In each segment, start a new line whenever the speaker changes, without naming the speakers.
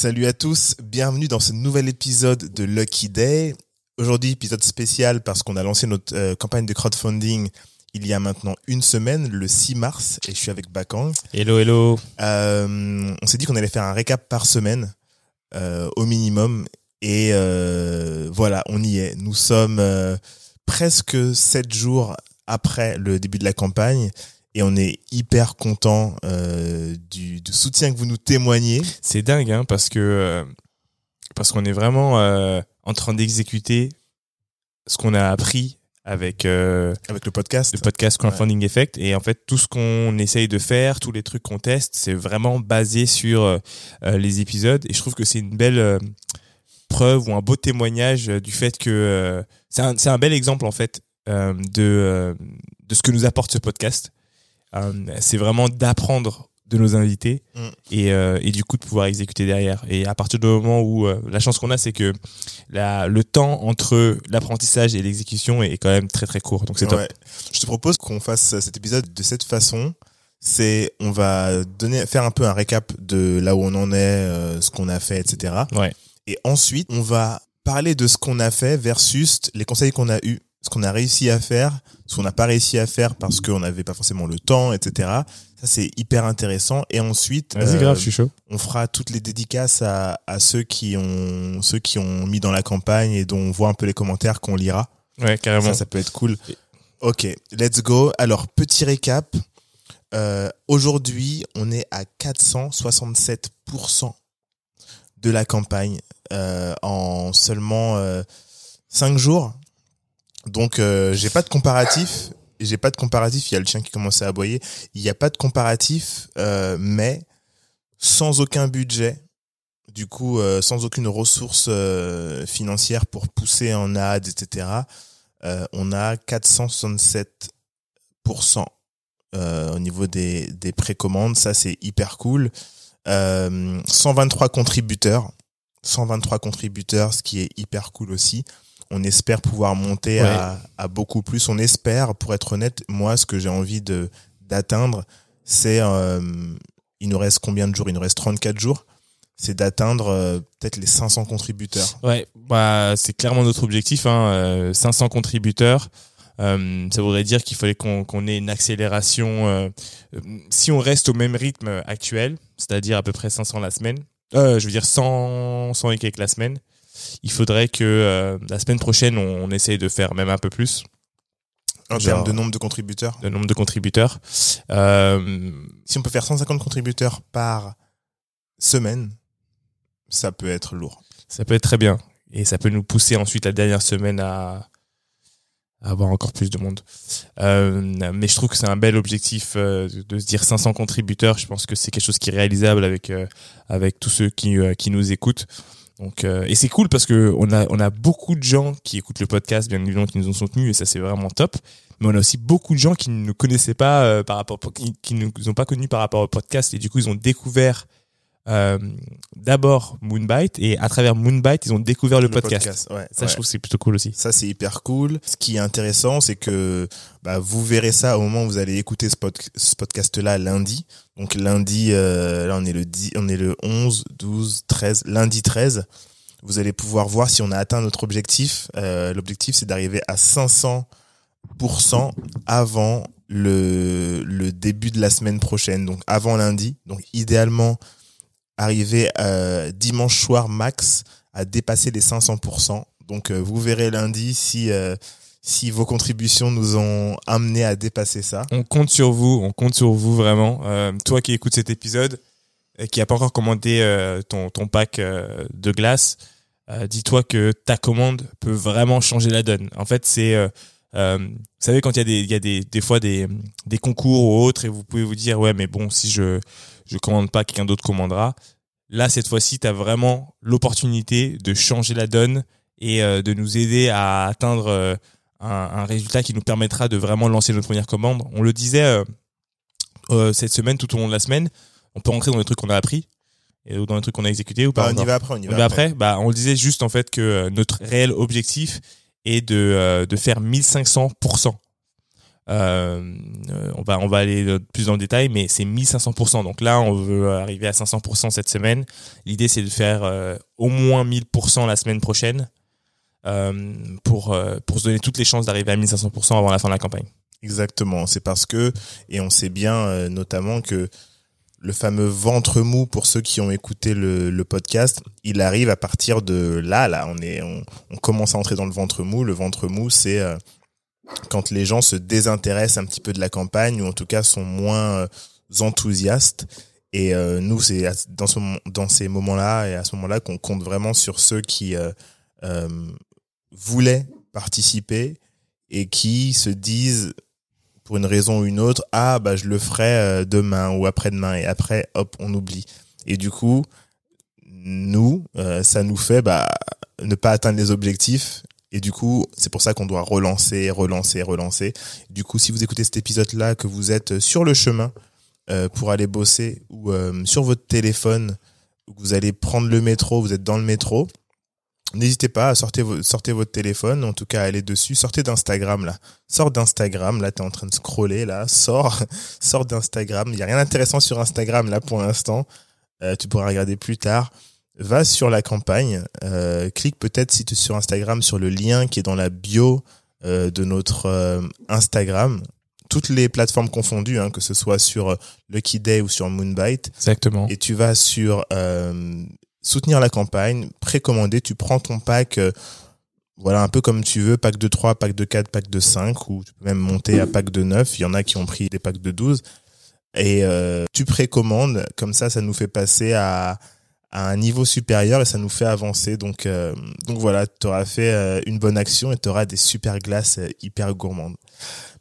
Salut à tous, bienvenue dans ce nouvel épisode de Lucky Day. Aujourd'hui, épisode spécial parce qu'on a lancé notre euh, campagne de crowdfunding il y a maintenant une semaine, le 6 mars, et je suis avec Bakang.
Hello, hello.
Euh, on s'est dit qu'on allait faire un récap par semaine, euh, au minimum, et voilà, on y est. Nous sommes presque sept jours après le début de la campagne, et on est hyper content euh, du, du soutien que vous nous témoignez.
C'est dingue, hein, parce que euh, parce qu'on est vraiment euh, en train d'exécuter ce qu'on a appris avec
Avec le podcast.
le podcast Crowdfunding Effect. Et en fait, tout ce qu'on essaye de faire, tous les trucs qu'on teste, c'est vraiment basé sur les épisodes. Et je trouve que c'est une belle preuve ou un beau témoignage du fait que c'est un, c'est un bel exemple en fait de de ce que nous apporte ce podcast. Euh, c'est vraiment d'apprendre de nos invités
Mm.
et, euh, et du coup de pouvoir exécuter derrière. Et à partir du moment où euh, la chance qu'on a, c'est que la, le temps entre l'apprentissage et l'exécution est quand même très très court. Donc c'est top.
Ouais. Je te propose qu'on fasse cet épisode de cette façon. C'est, on va donner, faire un peu un récap de là où on en est, euh, ce qu'on a fait, etc.
Ouais.
Et ensuite, on va parler de ce qu'on a fait versus les conseils qu'on a eus, ce qu'on a réussi à faire, ce qu'on n'a pas réussi à faire parce qu'on n'avait pas forcément le temps, etc. Ça, c'est hyper intéressant. Et ensuite, euh,
grave, je suis chaud.
on fera toutes les dédicaces à, à ceux qui ont, ceux qui ont mis dans la campagne et dont on voit un peu les commentaires qu'on lira.
Ouais, carrément.
Ça, ça peut être cool. Ok, let's go. Alors, petit récap. Euh, Aujourd'hui, on est à 467% de la campagne euh, en seulement euh, 5 jours. Donc, euh, j'ai pas de comparatif. J'ai pas de comparatif. Il y a le chien qui commençait à aboyer. Il n'y a pas de comparatif, euh, mais sans aucun budget. Du coup, euh, sans aucune ressource euh, financière pour pousser en ads, etc. On a 467% euh, au niveau des, des précommandes. Ça, c'est hyper cool. Euh, 123 contributeurs. 123 contributeurs, ce qui est hyper cool aussi. On espère pouvoir monter
Ouais.
à, à beaucoup plus. On espère, pour être honnête, moi, ce que j'ai envie de d'atteindre, c'est... euh, il nous reste combien de jours? Il nous reste 34 jours. C'est d'atteindre euh, peut-être les 500 contributeurs.
Ouais, bah, c'est clairement notre objectif. Hein, euh, 500 contributeurs. Euh, ça voudrait dire qu'il fallait qu'on ait une accélération. euh, si on reste au même rythme actuel, c'est-à-dire à peu près 500 la semaine, euh, je veux dire 100, 100 et quelques la semaine, il faudrait que euh, la semaine prochaine, on, on essaye de faire même un peu plus
En termes de nombre de contributeurs.
le nombre de contributeurs. Euh,
Si on peut faire 150 contributeurs par semaine, ça peut être lourd.
ça peut être très bien. Et ça peut nous pousser ensuite la dernière semaine à, à avoir encore plus de monde. Euh, mais je trouve que c'est un bel objectif euh, de, de se dire 500 contributeurs. Je pense que c'est quelque chose qui est réalisable avec euh, avec tous ceux qui qui nous écoutent. Donc euh, et c'est cool parce que on a on a beaucoup de gens qui écoutent le podcast, bien évidemment qui nous ont soutenus et ça c'est vraiment top. Mais on a aussi beaucoup de gens qui ne nous connaissaient pas euh, par rapport qui, ne nous ont pas connus par rapport au podcast et du coup ils ont découvert euh, d'abord Moonbite et à travers Moonbite ils ont découvert le, podcast.
ouais,
Ça
ouais.
je trouve c'est plutôt cool aussi.
Ça, c'est hyper cool. Ce qui est intéressant, c'est que bah, vous verrez ça au moment où vous allez écouter ce, pod- ce podcast-là lundi. Donc lundi, euh, là on est le 10, on est le 11, 12, 13, lundi 13. Vous allez pouvoir voir si on a atteint notre objectif. Euh, L'objectif, c'est d'arriver à 500% avant le, le début de la semaine prochaine, donc avant lundi. Donc idéalement, arriver euh, dimanche soir max à dépasser les 500%. Donc euh, vous verrez lundi si euh, si vos contributions nous ont amené à dépasser ça.
On compte sur vous, on compte sur vous vraiment. Toi qui écoutes cet épisode, et qui a pas encore commandé ton, ton pack de glace, dis-toi que ta commande peut vraiment changer la donne. En fait, c'est, vous savez, quand il y a des, y a des, des fois des, des concours ou autres, et vous pouvez vous dire, ouais, mais bon, si je je commande pas, quelqu'un d'autre commandera. Là, cette fois-ci, tu as vraiment l'opportunité de changer la donne et euh, de nous aider à atteindre euh, un, un résultat qui nous permettra de vraiment lancer notre première commande. On le disait euh, cette semaine, tout au long de la semaine, on peut rentrer dans les trucs qu'on a appris et dans les trucs qu'on a exécutés ou pas
Bah, on y va après, on y va après.
après bah, On le disait juste en fait que notre réel objectif est de, de faire 1500%. Euh, on va on va aller plus dans le détail, mais c'est 1500%. Donc là, on veut arriver à 500% cette semaine. L'idée, c'est de faire euh, au moins 1000% la semaine prochaine euh, pour pour se donner toutes les chances d'arriver à 1500% avant la fin de la campagne.
Exactement. C'est parce que et on sait bien notamment que le fameux ventre mou pour ceux qui ont écouté le, podcast, il arrive à partir de là, là, on est, on, commence à entrer dans le ventre mou. Le ventre mou, c'est quand les gens se désintéressent un petit peu de la campagne ou en tout cas sont moins euh, enthousiastes. Et euh, nous, c'est dans, ce, dans ces moments-là et à ce moment-là qu'on compte vraiment sur ceux qui euh, euh, voulaient participer et qui se disent pour une raison ou une autre, ah bah je le ferai demain ou après-demain et après hop on oublie. Et du coup, nous, ça nous fait bah, ne pas atteindre les objectifs et du coup, c'est pour ça qu'on doit relancer, relancer, relancer. Du coup, si vous écoutez cet épisode-là, que vous êtes sur le chemin euh, pour aller bosser ou euh, sur votre téléphone, ou que vous allez prendre le métro, vous êtes dans le métro, n'hésitez pas à sortir, votre téléphone, en tout cas, allez dessus, sortez d'Instagram là. Sors d'Instagram, là, t'es en train de scroller là, sors, sors d'Instagram. Il n'y a rien d'intéressant sur Instagram là pour l'instant. Euh, tu pourras regarder plus tard va sur la campagne, euh, clique peut-être si tu es sur Instagram sur le lien qui est dans la bio euh, de notre euh, Instagram, toutes les plateformes confondues, hein, que ce soit sur Lucky Day ou sur Moonbite.
Exactement.
Et tu vas sur soutenir la campagne, précommander, tu prends ton pack voilà, un peu comme tu veux, pack de 3, pack de 4, pack de 5, ou tu peux même monter à pack de 9. Il y en a qui ont pris des packs de 12. Et tu précommandes, comme ça, ça nous fait passer à à un niveau supérieur et ça nous fait avancer. Donc, euh, donc voilà, tu auras fait euh, une bonne action et tu auras des super glaces euh, hyper gourmandes.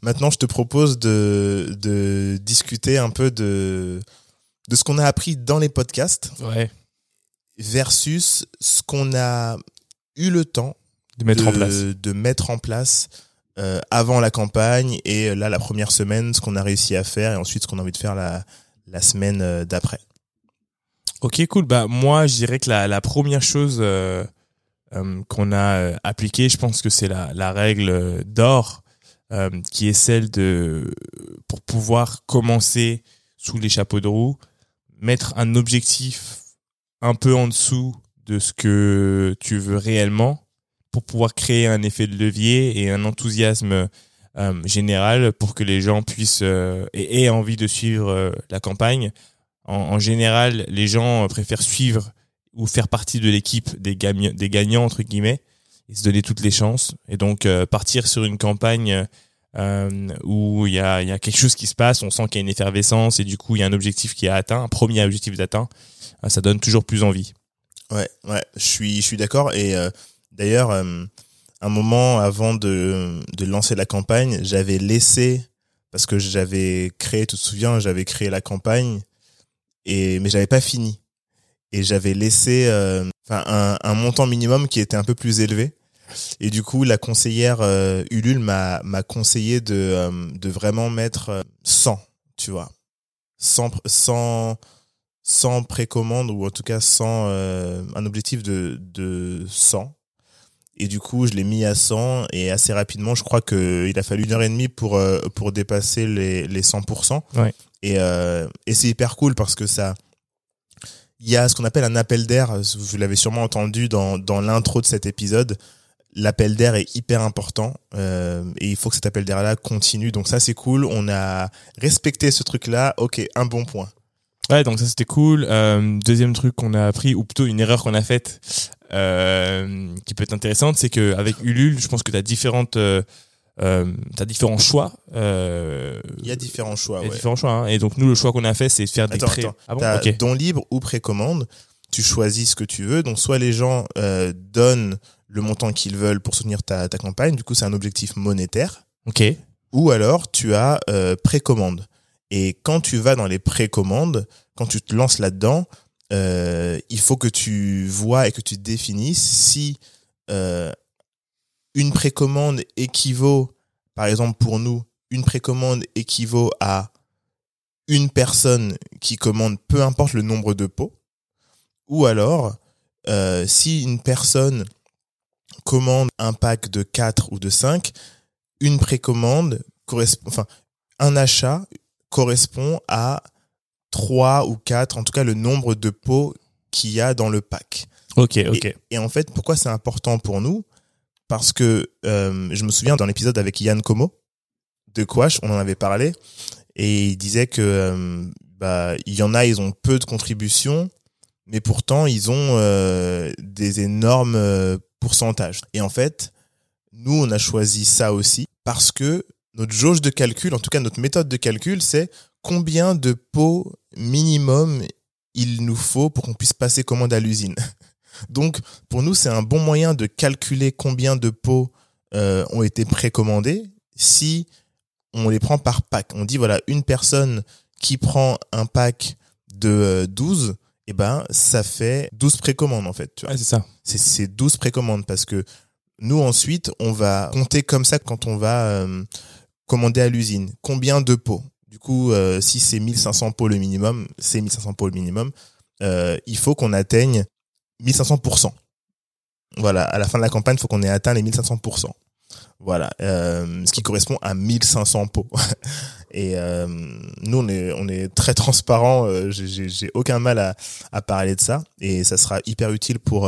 Maintenant, je te propose de, de discuter un peu de, de ce qu'on a appris dans les podcasts
ouais.
versus ce qu'on a eu le temps
de mettre en place,
de mettre en place avant la campagne et là, la première semaine, ce qu'on a réussi à faire et ensuite ce qu'on a envie de faire la, la semaine d'après.
Ok, cool. Bah moi, je dirais que la, première chose euh, euh, qu'on a euh, appliquée, je pense que c'est la, la règle d'or, qui est celle de pour pouvoir commencer sous les chapeaux de roue, mettre un objectif un peu en dessous de ce que tu veux réellement pour pouvoir créer un effet de levier et un enthousiasme général pour que les gens puissent et aient envie de suivre la campagne en, général, les gens préfèrent suivre ou faire partie de l'équipe des, des gagnants, entre guillemets, et se donner toutes les chances. Et donc, euh, partir sur une campagne euh, où il y a, quelque chose qui se passe, on sent qu'il y a une effervescence, et du coup, il y a un objectif qui est atteint, un premier objectif d'atteint, euh, ça donne toujours plus envie.
Ouais, ouais, je suis, je suis d'accord. Et d'ailleurs, un moment avant de, de lancer la campagne, j'avais laissé, parce que j'avais créé, tu te souviens, j'avais créé la campagne et mais j'avais pas fini. Et j'avais laissé euh, un, montant minimum qui était un peu plus élevé. Et du coup la conseillère euh, Ulule m'a m'a conseillé de euh, de vraiment mettre 100 tu vois. 100 100 100 précommande ou en tout cas 100 un objectif de de 100 et du coup je l'ai mis à 100 et assez rapidement je crois que il a fallu une heure et demie pour pour dépasser les les 100%
ouais.
Et, euh, et c'est hyper cool parce que ça, il y a ce qu'on appelle un appel d'air. Vous l'avez sûrement entendu dans, dans l'intro de cet épisode. L'appel d'air est hyper important euh, et il faut que cet appel d'air là continue. Donc ça c'est cool. On a respecté ce truc là. Ok, un bon point.
Ouais, donc ça c'était cool. Euh, deuxième truc qu'on a appris, ou plutôt une erreur qu'on a faite, euh, qui peut être intéressante, c'est que avec Ulule, je pense que tu as différentes euh, euh, tu as différents choix. Euh,
il y a différents choix.
Il y a différents choix. Hein. Et donc nous, le choix qu'on a fait, c'est de faire des pré.
Ah don libre ou précommande. Tu choisis ce que tu veux. Donc soit les gens euh, donnent le montant qu'ils veulent pour soutenir ta, ta campagne. Du coup, c'est un objectif monétaire.
Ok.
Ou alors tu as euh, précommande. Et quand tu vas dans les précommandes, quand tu te lances là-dedans, il faut que tu vois et que tu définisses si une précommande équivaut, par exemple pour nous, une précommande équivaut à une personne qui commande peu importe le nombre de pots, ou alors euh, si une personne commande un pack de 4 ou de 5, une précommande correspond, enfin, un achat correspond à trois ou quatre, en tout cas le nombre de pots qu'il y a dans le pack.
Ok, ok.
Et, et en fait, pourquoi c'est important pour nous? Parce que euh, je me souviens dans l'épisode avec Yann Como de Quash, on en avait parlé, et il disait que euh, bah il y en a, ils ont peu de contributions, mais pourtant ils ont euh, des énormes euh, pourcentages. Et en fait, nous on a choisi ça aussi parce que notre jauge de calcul, en tout cas notre méthode de calcul, c'est combien de pots minimum il nous faut pour qu'on puisse passer commande à l'usine. Donc, pour nous, c'est un bon moyen de calculer combien de pots euh, ont été précommandés si on les prend par pack. On dit, voilà, une personne qui prend un pack de euh, 12, eh ben, ça fait 12 précommandes, en fait. Tu vois.
Ouais, c'est ça.
C'est- C'est 12 précommandes parce que nous, ensuite, on va compter comme ça quand on va euh, commander à l'usine. Combien de pots? Du coup, euh, si c'est 1500 pots le minimum, c'est 1500 pots le minimum, euh, il faut qu'on atteigne 1500%. Voilà, à la fin de la campagne, il faut qu'on ait atteint les 1500%. Voilà, euh, ce qui correspond à 1500 pots. Et euh, nous, on est, très transparent. euh, j'ai- aucun mal à, parler de ça, et ça sera hyper utile pour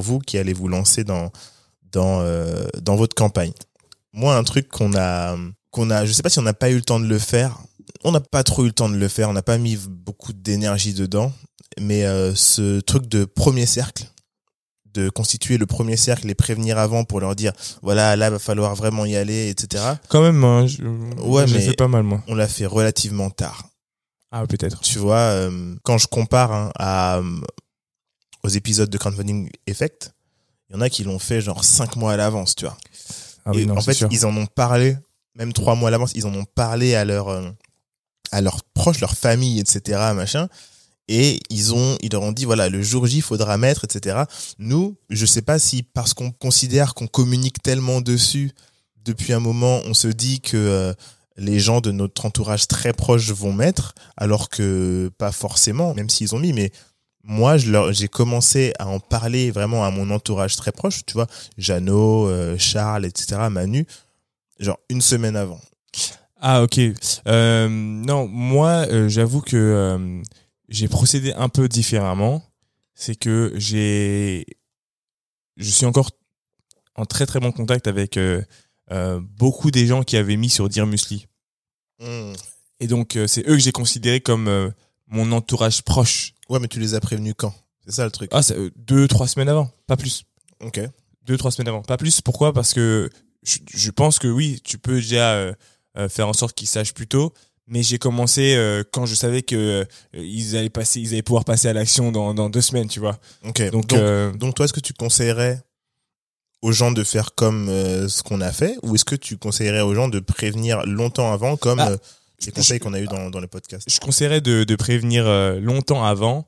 vous qui allez vous lancer dans dans votre campagne. Moi, un truc qu'on a qu'on a, je sais pas si on n'a pas eu le temps de le faire. On n'a pas trop eu le temps de le faire. On n'a pas mis beaucoup d'énergie dedans. Mais euh, ce truc de premier cercle, de constituer le premier cercle, les prévenir avant pour leur dire, voilà, là, va falloir vraiment y aller, etc.
Quand même, hein, je,
Ouais, mais-
fais pas mal, moi.
On l'a fait relativement tard.
Ah, peut-être.
Tu vois, euh, quand je compare hein, à, aux épisodes de Crowdfunding Effect, il y en a qui l'ont fait genre cinq mois à l'avance, tu vois.
Ah oui,
et
non,
en fait,
sûr.
ils en ont parlé, même trois mois à l'avance, ils en ont parlé à leur, euh, à leurs proches, leur famille, etc., machin. Et ils ont, ils leur ont dit, voilà, le jour J, il faudra mettre, etc. Nous, je sais pas si parce qu'on considère qu'on communique tellement dessus depuis un moment, on se dit que euh, les gens de notre entourage très proche vont mettre, alors que pas forcément, même s'ils ont mis, mais moi, je leur, j'ai commencé à en parler vraiment à mon entourage très proche, tu vois, Jeannot, euh, Charles, etc., Manu, genre une semaine avant.
Ah ok. Euh, non, moi euh, j'avoue que euh, j'ai procédé un peu différemment. C'est que j'ai, je suis encore en très très bon contact avec euh, euh, beaucoup des gens qui avaient mis sur Dear Musli.
Hmm.
Et donc euh, c'est eux que j'ai considéré comme mon entourage proche.
Ouais, mais tu les as prévenus quand? C'est ça le truc.
Ah, c'est, deux trois semaines avant, pas plus.
Ok.
deux trois semaines avant pas plus pourquoi? Parce que je, je pense que oui tu peux déjà faire en sorte qu'ils sachent plus tôt mais j'ai commencé euh, quand je savais que euh, ils allaient passer ils allaient pouvoir passer à l'action dans, dans deux semaines tu vois
Ok.
donc,
Donc,
euh,
donc toi, est-ce que tu conseillerais aux gens de faire comme euh, ce qu'on a fait, ou est-ce que tu conseillerais aux gens de prévenir longtemps avant, comme
Ah,
euh, les conseils qu'on a eu dans, dans les podcasts?
je conseillerais de, de prévenir euh, longtemps avant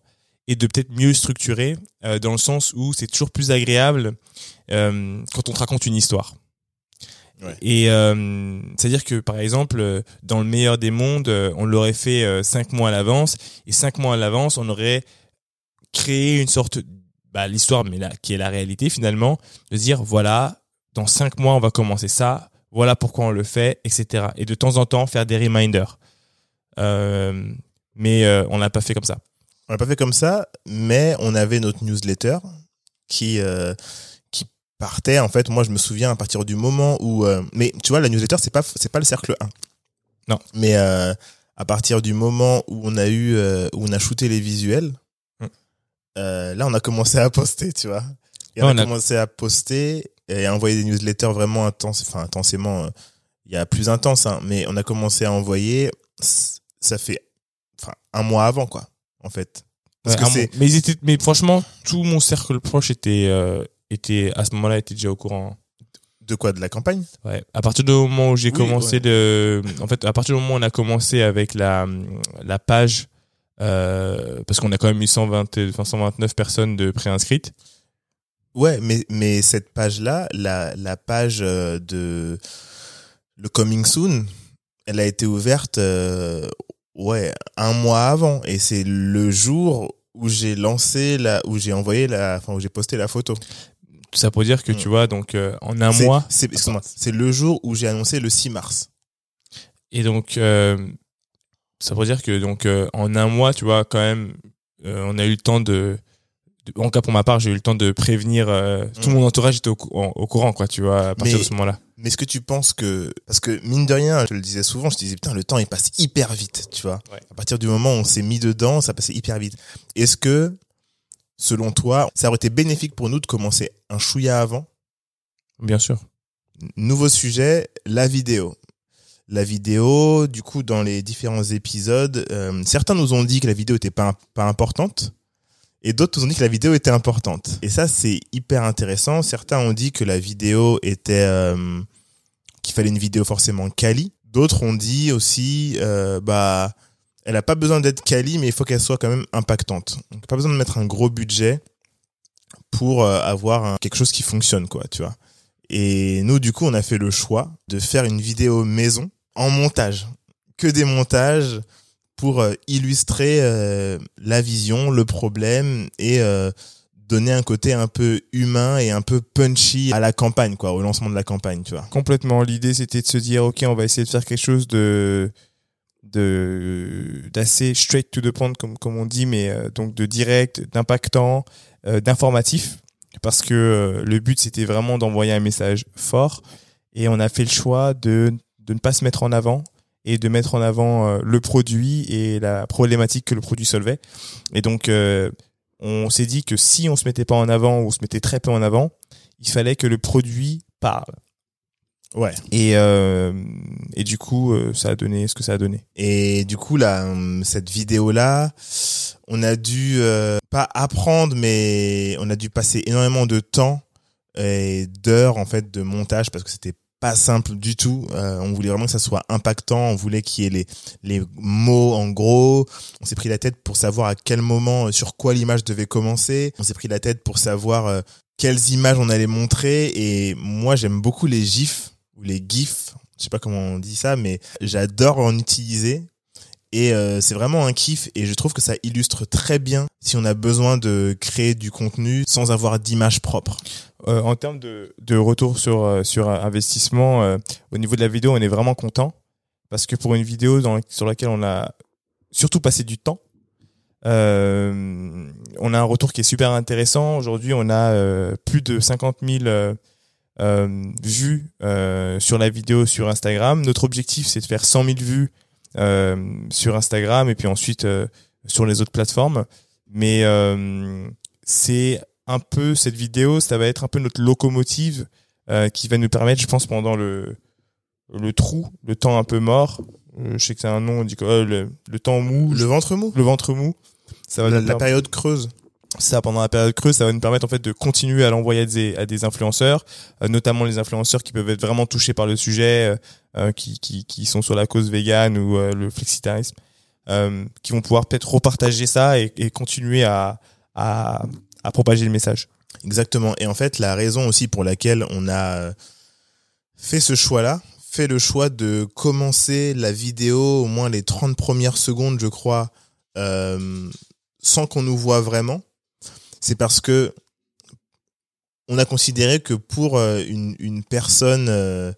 et de peut-être mieux structurer euh, dans le sens où c'est toujours plus agréable euh, quand on te raconte une histoire.
Ouais.
Et euh, c'est-à-dire que par exemple, euh, dans le meilleur des mondes, euh, on l'aurait fait cinq mois à l'avance et cinq mois à l'avance, on aurait créé une sorte, bah, l'histoire, mais là, qui est la réalité finalement, de dire voilà, dans cinq mois on va commencer ça, voilà pourquoi on le fait, etc. Et de temps en temps faire des reminders. Euh, mais euh, on l'a pas fait comme ça.
On l'a pas fait comme ça, mais on avait notre newsletter qui euh, qui partait. En fait, moi, je me souviens à partir du moment où, euh, mais tu vois, la newsletter, c'est pas c'est pas le cercle 1.
Non.
Mais euh, à partir du moment où on a eu où on a shooté les visuels,
Mm.
euh, là, on a commencé à poster, tu vois. Et on,
on
a commencé à poster et à envoyer des newsletters vraiment intenses, enfin intensément. euh, Il y a plus intense, hein, mais on a commencé à envoyer. Ça fait, enfin, un mois avant, quoi, en fait. Parce
Ouais,
que
mais ils étaient, mais franchement, tout mon cercle proche était, euh, était à ce moment-là était déjà au courant.
de quoi De la campagne?
Ouais. À partir du moment où j'ai
Oui,
commencé
ouais.
de, en fait, à partir du moment où on a commencé avec la, la page, euh, parce qu'on a quand même eu 120, enfin 129 personnes de préinscrites.
Ouais, mais, mais cette page-là, la, la page euh, de le Coming Soon, elle a été ouverte euh, ouais, un mois avant. Et c'est le jour où j'ai lancé la, où j'ai envoyé la, enfin, où j'ai posté la photo.
Tout ça pour dire que
Mm.
tu vois, donc, euh, en un mois.
C'est, le jour où j'ai annoncé le 6 mars.
Et donc, euh, ça veut dire que donc euh, en un mois, tu vois, quand même, on a eu le temps de, de- en cas pour ma part, j'ai eu le temps de prévenir. Tout
Mm.
mon entourage était au, cou- en- au courant, quoi, tu vois, à partir
Mais-
de ce moment-là.
Mais est-ce que tu penses que parce que mine de rien, je le disais souvent, je te disais putain le temps il passe hyper vite, tu vois.
Ouais.
À partir du moment où on s'est mis dedans, ça passait hyper vite. Est-ce que selon toi, ça aurait été bénéfique pour nous de commencer un chouïa avant?
Bien sûr.
Nouveau sujet, la vidéo. La vidéo, du coup, dans les différents épisodes, euh, certains nous ont dit que la vidéo était pas, pas importante, et d'autres nous ont dit que la vidéo était importante. Et ça, c'est hyper intéressant. Certains ont dit que la vidéo était, euh, qu'il fallait une vidéo forcément quali. D'autres ont dit aussi, euh, bah, elle a pas besoin d'être quali, mais il faut qu'elle soit quand même impactante. Pas besoin de mettre un gros budget pour euh, avoir quelque chose qui fonctionne, quoi, tu vois. Et nous, du coup, on a fait le choix de faire une vidéo maison en montage. Que des montages pour euh, illustrer euh, la vision, le problème et donner un côté un peu humain et un peu punchy à la campagne, quoi, au lancement de la campagne, tu vois.
Complètement. L'idée, c'était de se dire, ok, on va essayer de faire quelque chose de de d'assez straight to the point, comme comme on dit, mais euh, donc de direct, d'impactant, euh, d'informatif, parce que euh, le but c'était vraiment d'envoyer un message fort, et on a fait le choix de de ne pas se mettre en avant et de mettre en avant le produit et la problématique que le produit solvait. Et donc, on s'est dit que si on se mettait pas en avant ou on se mettait très peu en avant, il fallait que le produit parle.
Ouais.
Et, euh, et du coup, euh, ça a donné ce que ça a donné.
Et du coup, là, hum, cette vidéo-là, on a dû euh, pas apprendre, mais on a dû passer énormément de temps et d'heures en fait de montage parce que c'était pas simple du tout. Euh, on voulait vraiment que ça soit impactant. On voulait qu'il y ait les les mots en gros. On s'est pris la tête pour savoir à quel moment, euh, sur quoi l'image devait commencer. On s'est pris la tête pour savoir euh, quelles images on allait montrer. Et moi, j'aime beaucoup les gifs ou les gifs. Je sais pas comment on dit ça, mais j'adore en utiliser. Et euh, c'est vraiment un kiff et je trouve que ça illustre très bien si on a besoin de créer du contenu sans avoir d'image propre.
Euh, en termes de, de retour sur, euh, sur investissement, au niveau de la vidéo, on est vraiment content parce que pour une vidéo sur laquelle on a surtout passé du temps, on a un retour qui est super intéressant. Aujourd'hui, on a plus de 50 000 euh, euh, vues euh, sur la vidéo sur Instagram. Notre objectif, c'est de faire 100 000 vues euh, sur Instagram et puis ensuite euh, sur les autres plateformes. Mais euh, c'est un peu cette vidéo, ça va être un peu notre locomotive euh, qui va nous permettre, je pense, pendant le le trou, le temps un peu mort. euh, je sais que c'est un nom, on dit quoi, euh, le, le temps mou,
Le
le,
ventre mou
ventre mou. Ça va
la, période creuse
ça pendant la période creuse, ça va nous permettre en fait de continuer à l'envoyer à des, à des influenceurs, euh, notamment les influenceurs qui peuvent être vraiment touchés par le sujet, euh, euh, qui, qui, qui sont sur la cause végane ou euh, le flexitarisme, euh, qui vont pouvoir peut-être repartager ça et, et continuer à, à, à propager le message.
Exactement. Et en fait, la raison aussi pour laquelle on a fait ce choix-là, fait le choix de commencer la vidéo, au moins les 30 premières secondes, je crois, euh, sans qu'on nous voit vraiment, c'est parce que on a considéré que pour euh, une, personne, euh,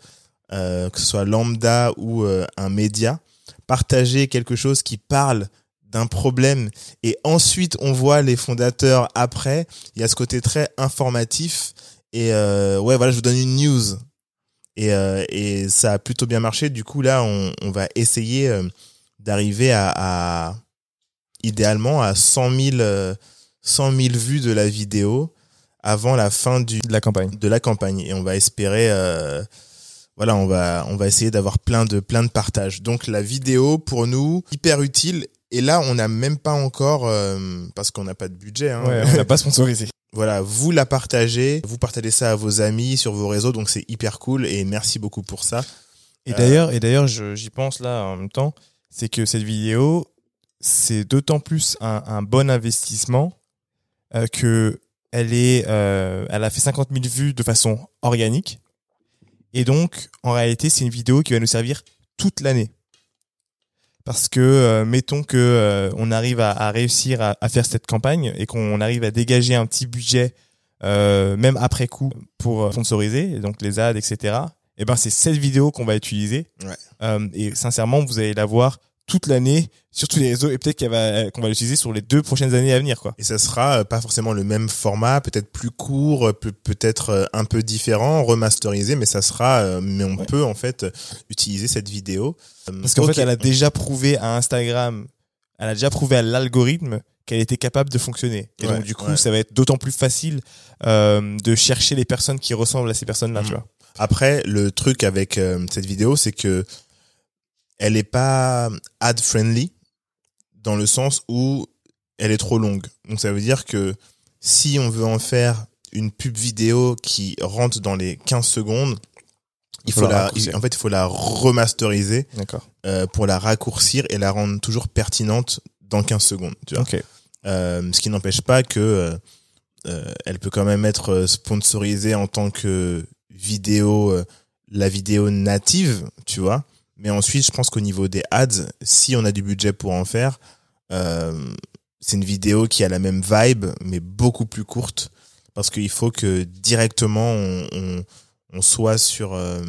euh, que ce soit lambda ou un média, partager quelque chose qui parle d'un problème et ensuite on voit les fondateurs après, il y a ce côté très informatif et ouais voilà je vous donne une news. Et, et ça a plutôt bien marché. Du coup là on, va essayer d'arriver à, à idéalement à 100 000 euh, 100 000 vues de la vidéo avant la fin du
De la campagne.
de la campagne. Et on va espérer euh, voilà on va on va essayer d'avoir plein de plein de partages. Donc la vidéo pour nous hyper utile. Et là on n'a même pas encore euh, parce qu'on n'a pas de budget hein,
Ouais, on n'a pas sponsorisé.
voilà vous la partagez vous partagez ça à vos amis sur vos réseaux donc c'est hyper cool et merci beaucoup pour ça.
Et
Euh,
d'ailleurs, et d'ailleurs, j'y pense là en même temps, c'est que cette vidéo, c'est d'autant plus un, un bon investissement euh, que elle est, euh, elle a fait 50 000 vues de façon organique, et donc en réalité, c'est une vidéo qui va nous servir toute l'année. Parce que euh, mettons que on arrive à, à réussir à, à faire cette campagne et qu'on arrive à dégager un petit budget, même après coup, pour sponsoriser, et donc les ads, etc eh ben c'est cette vidéo qu'on va utiliser.
Ouais.
Et sincèrement, vous allez la voir toute l'année sur tous les réseaux et peut-être va qu'on va l'utiliser sur les deux prochaines années à venir quoi.
Et ça sera euh, pas forcément le même format, peut-être plus court, euh, peut- peut-être euh, un peu différent, remasterisé, mais ça sera, euh, mais on
Ouais.
peut en fait utiliser cette vidéo.
Parce qu'en fait, elle a déjà prouvé à Instagram, elle a déjà prouvé à l'algorithme qu'elle était capable de fonctionner. Et
Ouais,
donc du coup,
ouais.
ça va être d'autant plus facile euh, de chercher les personnes qui ressemblent à ces personnes-là, tu vois.
Après, le truc avec euh, cette vidéo, c'est que elle est pas ad friendly dans le sens où elle est trop longue. Donc ça veut dire que si on veut en faire une pub vidéo qui rentre dans les 15 secondes, il
Faut
faut
la
en fait, il faut la remasteriser euh, pour la raccourcir et la rendre toujours pertinente dans 15 secondes. Tu vois.
Ok.
Euh, ce qui n'empêche pas que euh, elle peut quand même être sponsorisée en tant que vidéo, la vidéo native, tu vois. Mais ensuite, je pense qu'au niveau des ads, si on a du budget pour en faire, euh, c'est une vidéo qui a la même vibe, mais beaucoup plus courte, parce qu'il faut que directement on, on, on soit sur euh,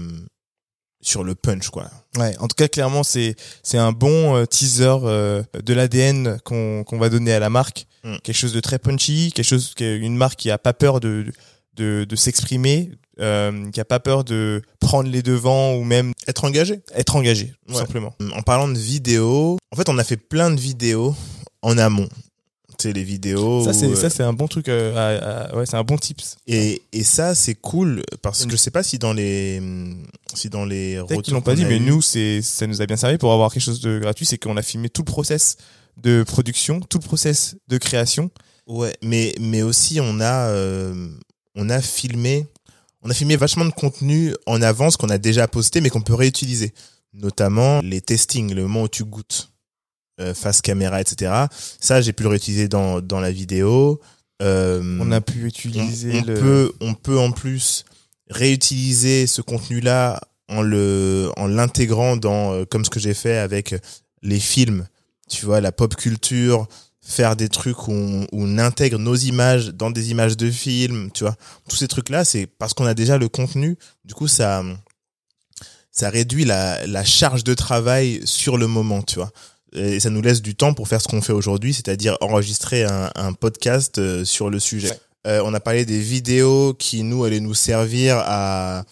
sur le punch, quoi.
Ouais, en tout cas, clairement, c'est c'est un bon euh, teaser euh, de l'ADN qu'on qu'on va donner à la marque.
Mm.
Quelque chose de très punchy, quelque chose qui est une marque qui a pas peur de de, de s'exprimer, euh, qui a pas peur de prendre les devants ou même
Être engagé.
être engagé, tout
Ouais.
simplement.
En parlant de vidéos, en fait, on a fait plein de vidéos en amont. Tu sais, les vidéos.
Ça
où,
c'est
euh,
ça c'est un bon truc. euh, à- à- ouais, c'est un bon tips.
et, et ça, c'est cool parce que je sais pas si dans les, si dans les
Peut-être
retours
qu'ils l'ont pas dit, mais nous, c'est, ça nous a bien servi pour avoir quelque chose de gratuit. C'est qu'on a filmé tout le process de production, tout le process de création.
Ouais, mais, mais aussi, on a, euh, on a filmé, on a filmé vachement de contenu en avance qu'on a déjà posté, mais qu'on peut réutiliser. Notamment les testings, le moment où tu goûtes, euh, face caméra, etc. Ça, j'ai pu le réutiliser dans, dans la vidéo. Euh,
On a pu
on,
utiliser
on
le.
peut, on peut en plus réutiliser ce contenu-là en le, en l'intégrant dans, euh, comme ce que j'ai fait avec les films, tu vois, la pop culture, faire des trucs où on, où on intègre nos images dans des images de films, tu vois. Tous ces trucs-là, c'est parce qu'on a déjà le contenu. Du coup, ça, ça réduit la, la charge de travail sur le moment, tu vois. Et ça nous laisse du temps pour faire ce qu'on fait aujourd'hui, c'est-à-dire enregistrer un, un podcast euh, sur le sujet.
Ouais.
Euh, on a parlé des vidéos qui, nous, allaient nous servir à,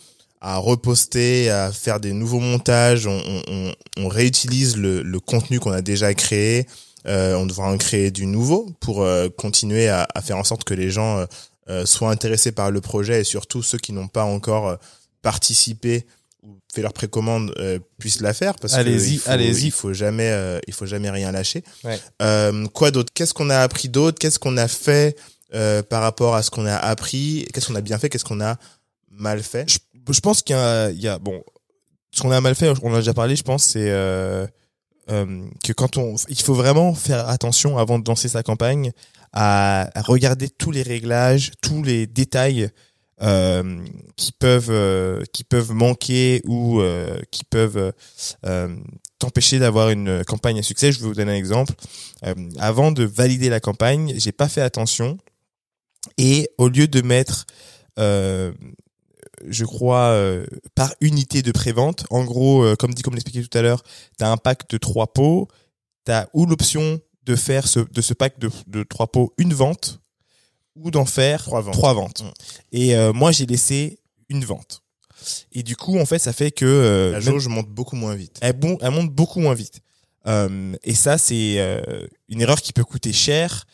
à reposter, à faire des nouveaux montages. On, on, on, on réutilise le, le contenu qu'on a déjà créé. Euh, on devra en créer du nouveau pour euh, continuer à, à faire en sorte que les gens euh, soient intéressés par le projet et surtout ceux qui n'ont pas encore participé ou fait leur précommande euh, puissent la faire parce que
Allez-y,
il faut,
allez-y.
il faut jamais euh, il faut jamais rien lâcher.
Ouais.
Euh, quoi d'autre? Qu'est-ce qu'on a appris d'autre? Qu'est-ce qu'on a fait par rapport à ce qu'on a appris? Qu'est-ce qu'on a bien fait? Qu'est-ce qu'on a mal fait?
Je, je pense qu'il y a, il y a bon, ce qu'on a mal fait, on en a déjà parlé, je pense, c'est que quand on, il faut vraiment faire attention avant de lancer sa campagne à, regarder tous les réglages, tous les détails euh, qui peuvent euh, qui peuvent manquer ou euh, qui peuvent euh, t'empêcher d'avoir une campagne à succès. Je vais vous donner un exemple. Euh, avant de valider la campagne, j'ai pas fait attention et au lieu de mettre euh, je crois, euh, par unité de prévente. En gros, euh, comme dit, comme l'expliqué tout à l'heure, tu as un pack de trois pots. Tu as ou l'option de faire ce, de ce pack de, de trois pots une vente ou d'en faire
Trois ventes.
trois ventes.
Mm.
Et euh, moi, j'ai laissé une vente. Et du coup, en fait, ça fait que
La jauge monte beaucoup moins vite.
elle, bon, elle monte beaucoup moins vite. Et ça, c'est une erreur qui peut coûter cher,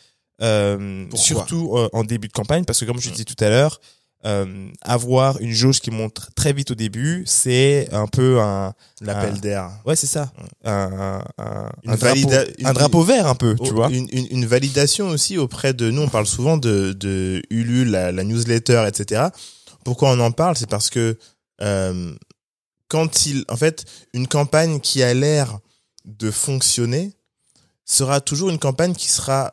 surtout en début de campagne, parce que comme je
Mm.
disais tout à l'heure, euh, avoir une jauge qui monte très vite au début, c'est un peu un,
L'appel d'air.
ouais, c'est ça, un, un, un,
Une
un drapeau,
une-
un drapeau vert un peu, tu
Oh,
vois.
une, une, une validation aussi auprès de nous. On parle souvent de, de Ulule, la, la newsletter, etc. Pourquoi on en parle? C'est parce que euh, quand il, en fait, une campagne qui a l'air de fonctionner sera toujours une campagne qui sera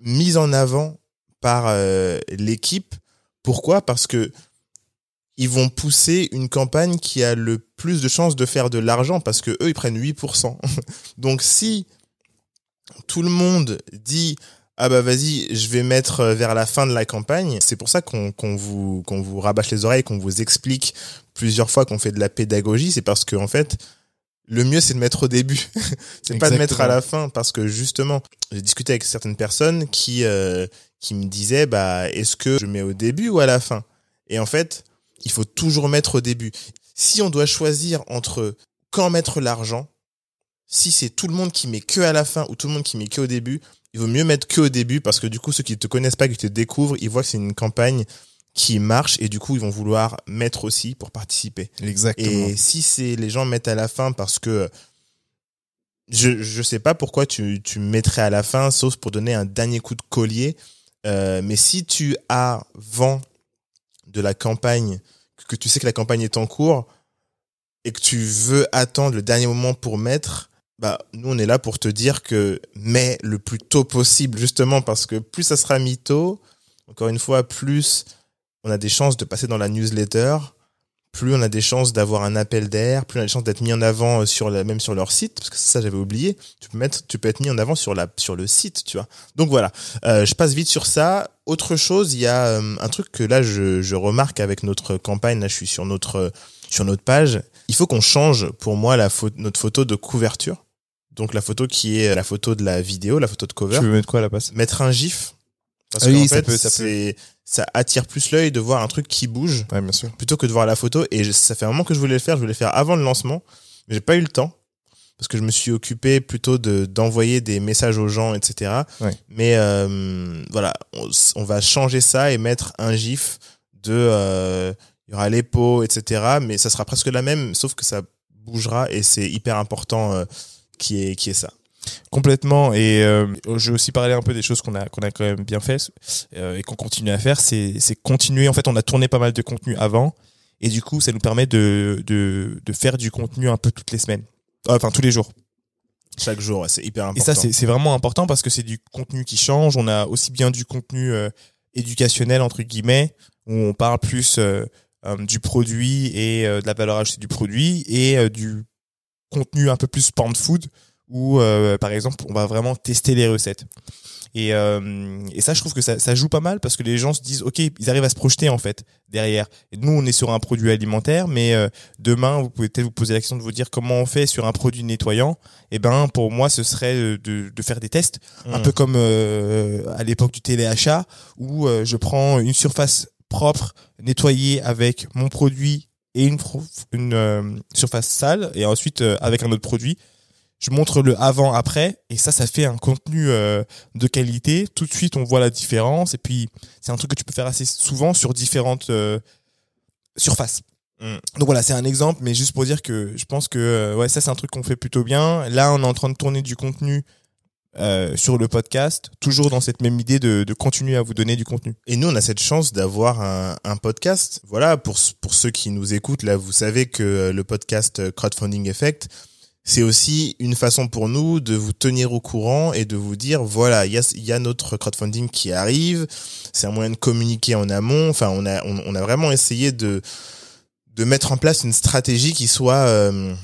mise en avant par euh, l'équipe. Pourquoi? Parce que ils vont pousser une campagne qui a le plus de chances de faire de l'argent parce que eux ils prennent 8%. Donc si tout le monde dit ah bah vas-y, je vais mettre vers la fin de la campagne. C'est pour ça qu'on vous qu'on vous rabâche les oreilles, qu'on vous explique plusieurs fois qu'on fait de la pédagogie, c'est parce que en fait, le mieux c'est de mettre au début, c'est pas de mettre à la fin, parce que justement, j'ai discuté avec certaines personnes qui euh, qui me disaient, bah, est-ce que je mets au début ou à la fin? Et en fait, il faut toujours mettre au début. Si on doit choisir entre quand mettre l'argent, si c'est tout le monde qui met que à la fin ou tout le monde qui met que au début, il vaut mieux mettre que au début parce que du coup, ceux qui te connaissent pas, qui te découvrent, ils voient que c'est une campagne qui marche et du coup, ils vont vouloir mettre aussi pour participer.
Exactement.
Et si c'est les gens mettent à la fin parce que je je sais pas pourquoi tu tu mettrais à la fin sauf pour donner un dernier coup de collier. Euh, mais si tu as vent de la campagne, que tu sais que la campagne est en cours et que tu veux attendre le dernier moment pour mettre, bah nous on est là pour te dire que mets le plus tôt possible justement parce que plus ça sera mis tôt, encore une fois plus on a des chances de passer dans la newsletter, plus on a des chances d'avoir un appel d'air, plus on a des chances d'être mis en avant euh, sur la, même sur leur site, parce que ça j'avais oublié. Tu peux mettre, tu peux être mis en avant sur la, sur le site, tu vois. Donc voilà, euh, je passe vite sur ça. Autre chose, il y a euh, un truc que là je, je remarque avec notre campagne. Là, je suis sur notre sur notre page. Il faut qu'on change pour moi la notre photo de couverture. Donc la photo qui est la photo de la vidéo, la photo de cover.
Tu veux mettre quoi à la place?
Mettre un gif. Parce
Ah
qu'en
oui, ça
fait,
peut, ça peut.
Ça attire plus l'œil de voir un truc qui bouge
Ouais, bien sûr.
plutôt que de voir la photo. Et je- ça fait un moment que je voulais le faire. Je voulais le faire avant le lancement, mais j'ai pas eu le temps parce que je me suis occupé plutôt de d'envoyer des messages aux gens, etc.
Ouais.
Mais euh, voilà, on va changer ça et mettre un gif de euh, il y aura les pots, etc. Mais ça sera presque la même, sauf que ça bougera et c'est hyper important euh, qui est qui est ça.
Complètement. Et euh, je vais aussi parler un peu des choses qu'on a qu'on a quand même bien fait euh, et qu'on continue à faire. C'est c'est continuer. En fait, on a tourné pas mal de contenu avant et du coup, ça nous permet de de de faire du contenu un peu toutes les semaines. Enfin, tous les jours.
Chaque jour, ouais, c'est hyper important.
Et ça, c'est vraiment important parce que c'est du contenu qui change. On a aussi bien du contenu euh, éducationnel entre guillemets où on parle plus euh, euh, du produit et euh, de la valeur ajoutée du produit et euh, du contenu un peu plus pound food où euh, par exemple on va vraiment tester les recettes. Et, euh, et ça, je trouve que ça, ça joue pas mal parce que les gens se disent, ok, ils arrivent à se projeter en fait derrière. Et nous, on est sur un produit alimentaire, mais euh, demain, vous pouvez peut-être vous poser la question de vous dire comment on fait sur un produit nettoyant. Et ben, pour moi, ce serait de, de, faire des tests, un
Mm.
peu comme euh, à l'époque du téléachat, où euh, je prends une surface propre, nettoyée avec mon produit et une, une euh, surface sale, et ensuite euh, avec un autre produit. Je montre le avant après et ça ça fait un contenu euh, de qualité tout de suite on voit la différence et puis c'est un truc que tu peux faire assez souvent sur différentes euh, surfaces
Mm.
donc voilà c'est un exemple mais juste pour dire que je pense que euh, ouais ça c'est un truc qu'on fait plutôt bien là on est en train de tourner du contenu euh, sur le podcast toujours dans cette même idée de, de continuer à vous donner du contenu
Et nous, on a cette chance d'avoir un, un podcast. Voilà, pour, pour ceux qui nous écoutent, là, vous savez que euh, le podcast Crowdfunding Effect, c'est aussi une façon pour nous de vous tenir au courant et de vous dire, voilà, il y a, y a notre crowdfunding qui arrive. C'est un moyen de communiquer en amont. Enfin, on a, on, a vraiment essayé de, de mettre en place une stratégie qui soit euh,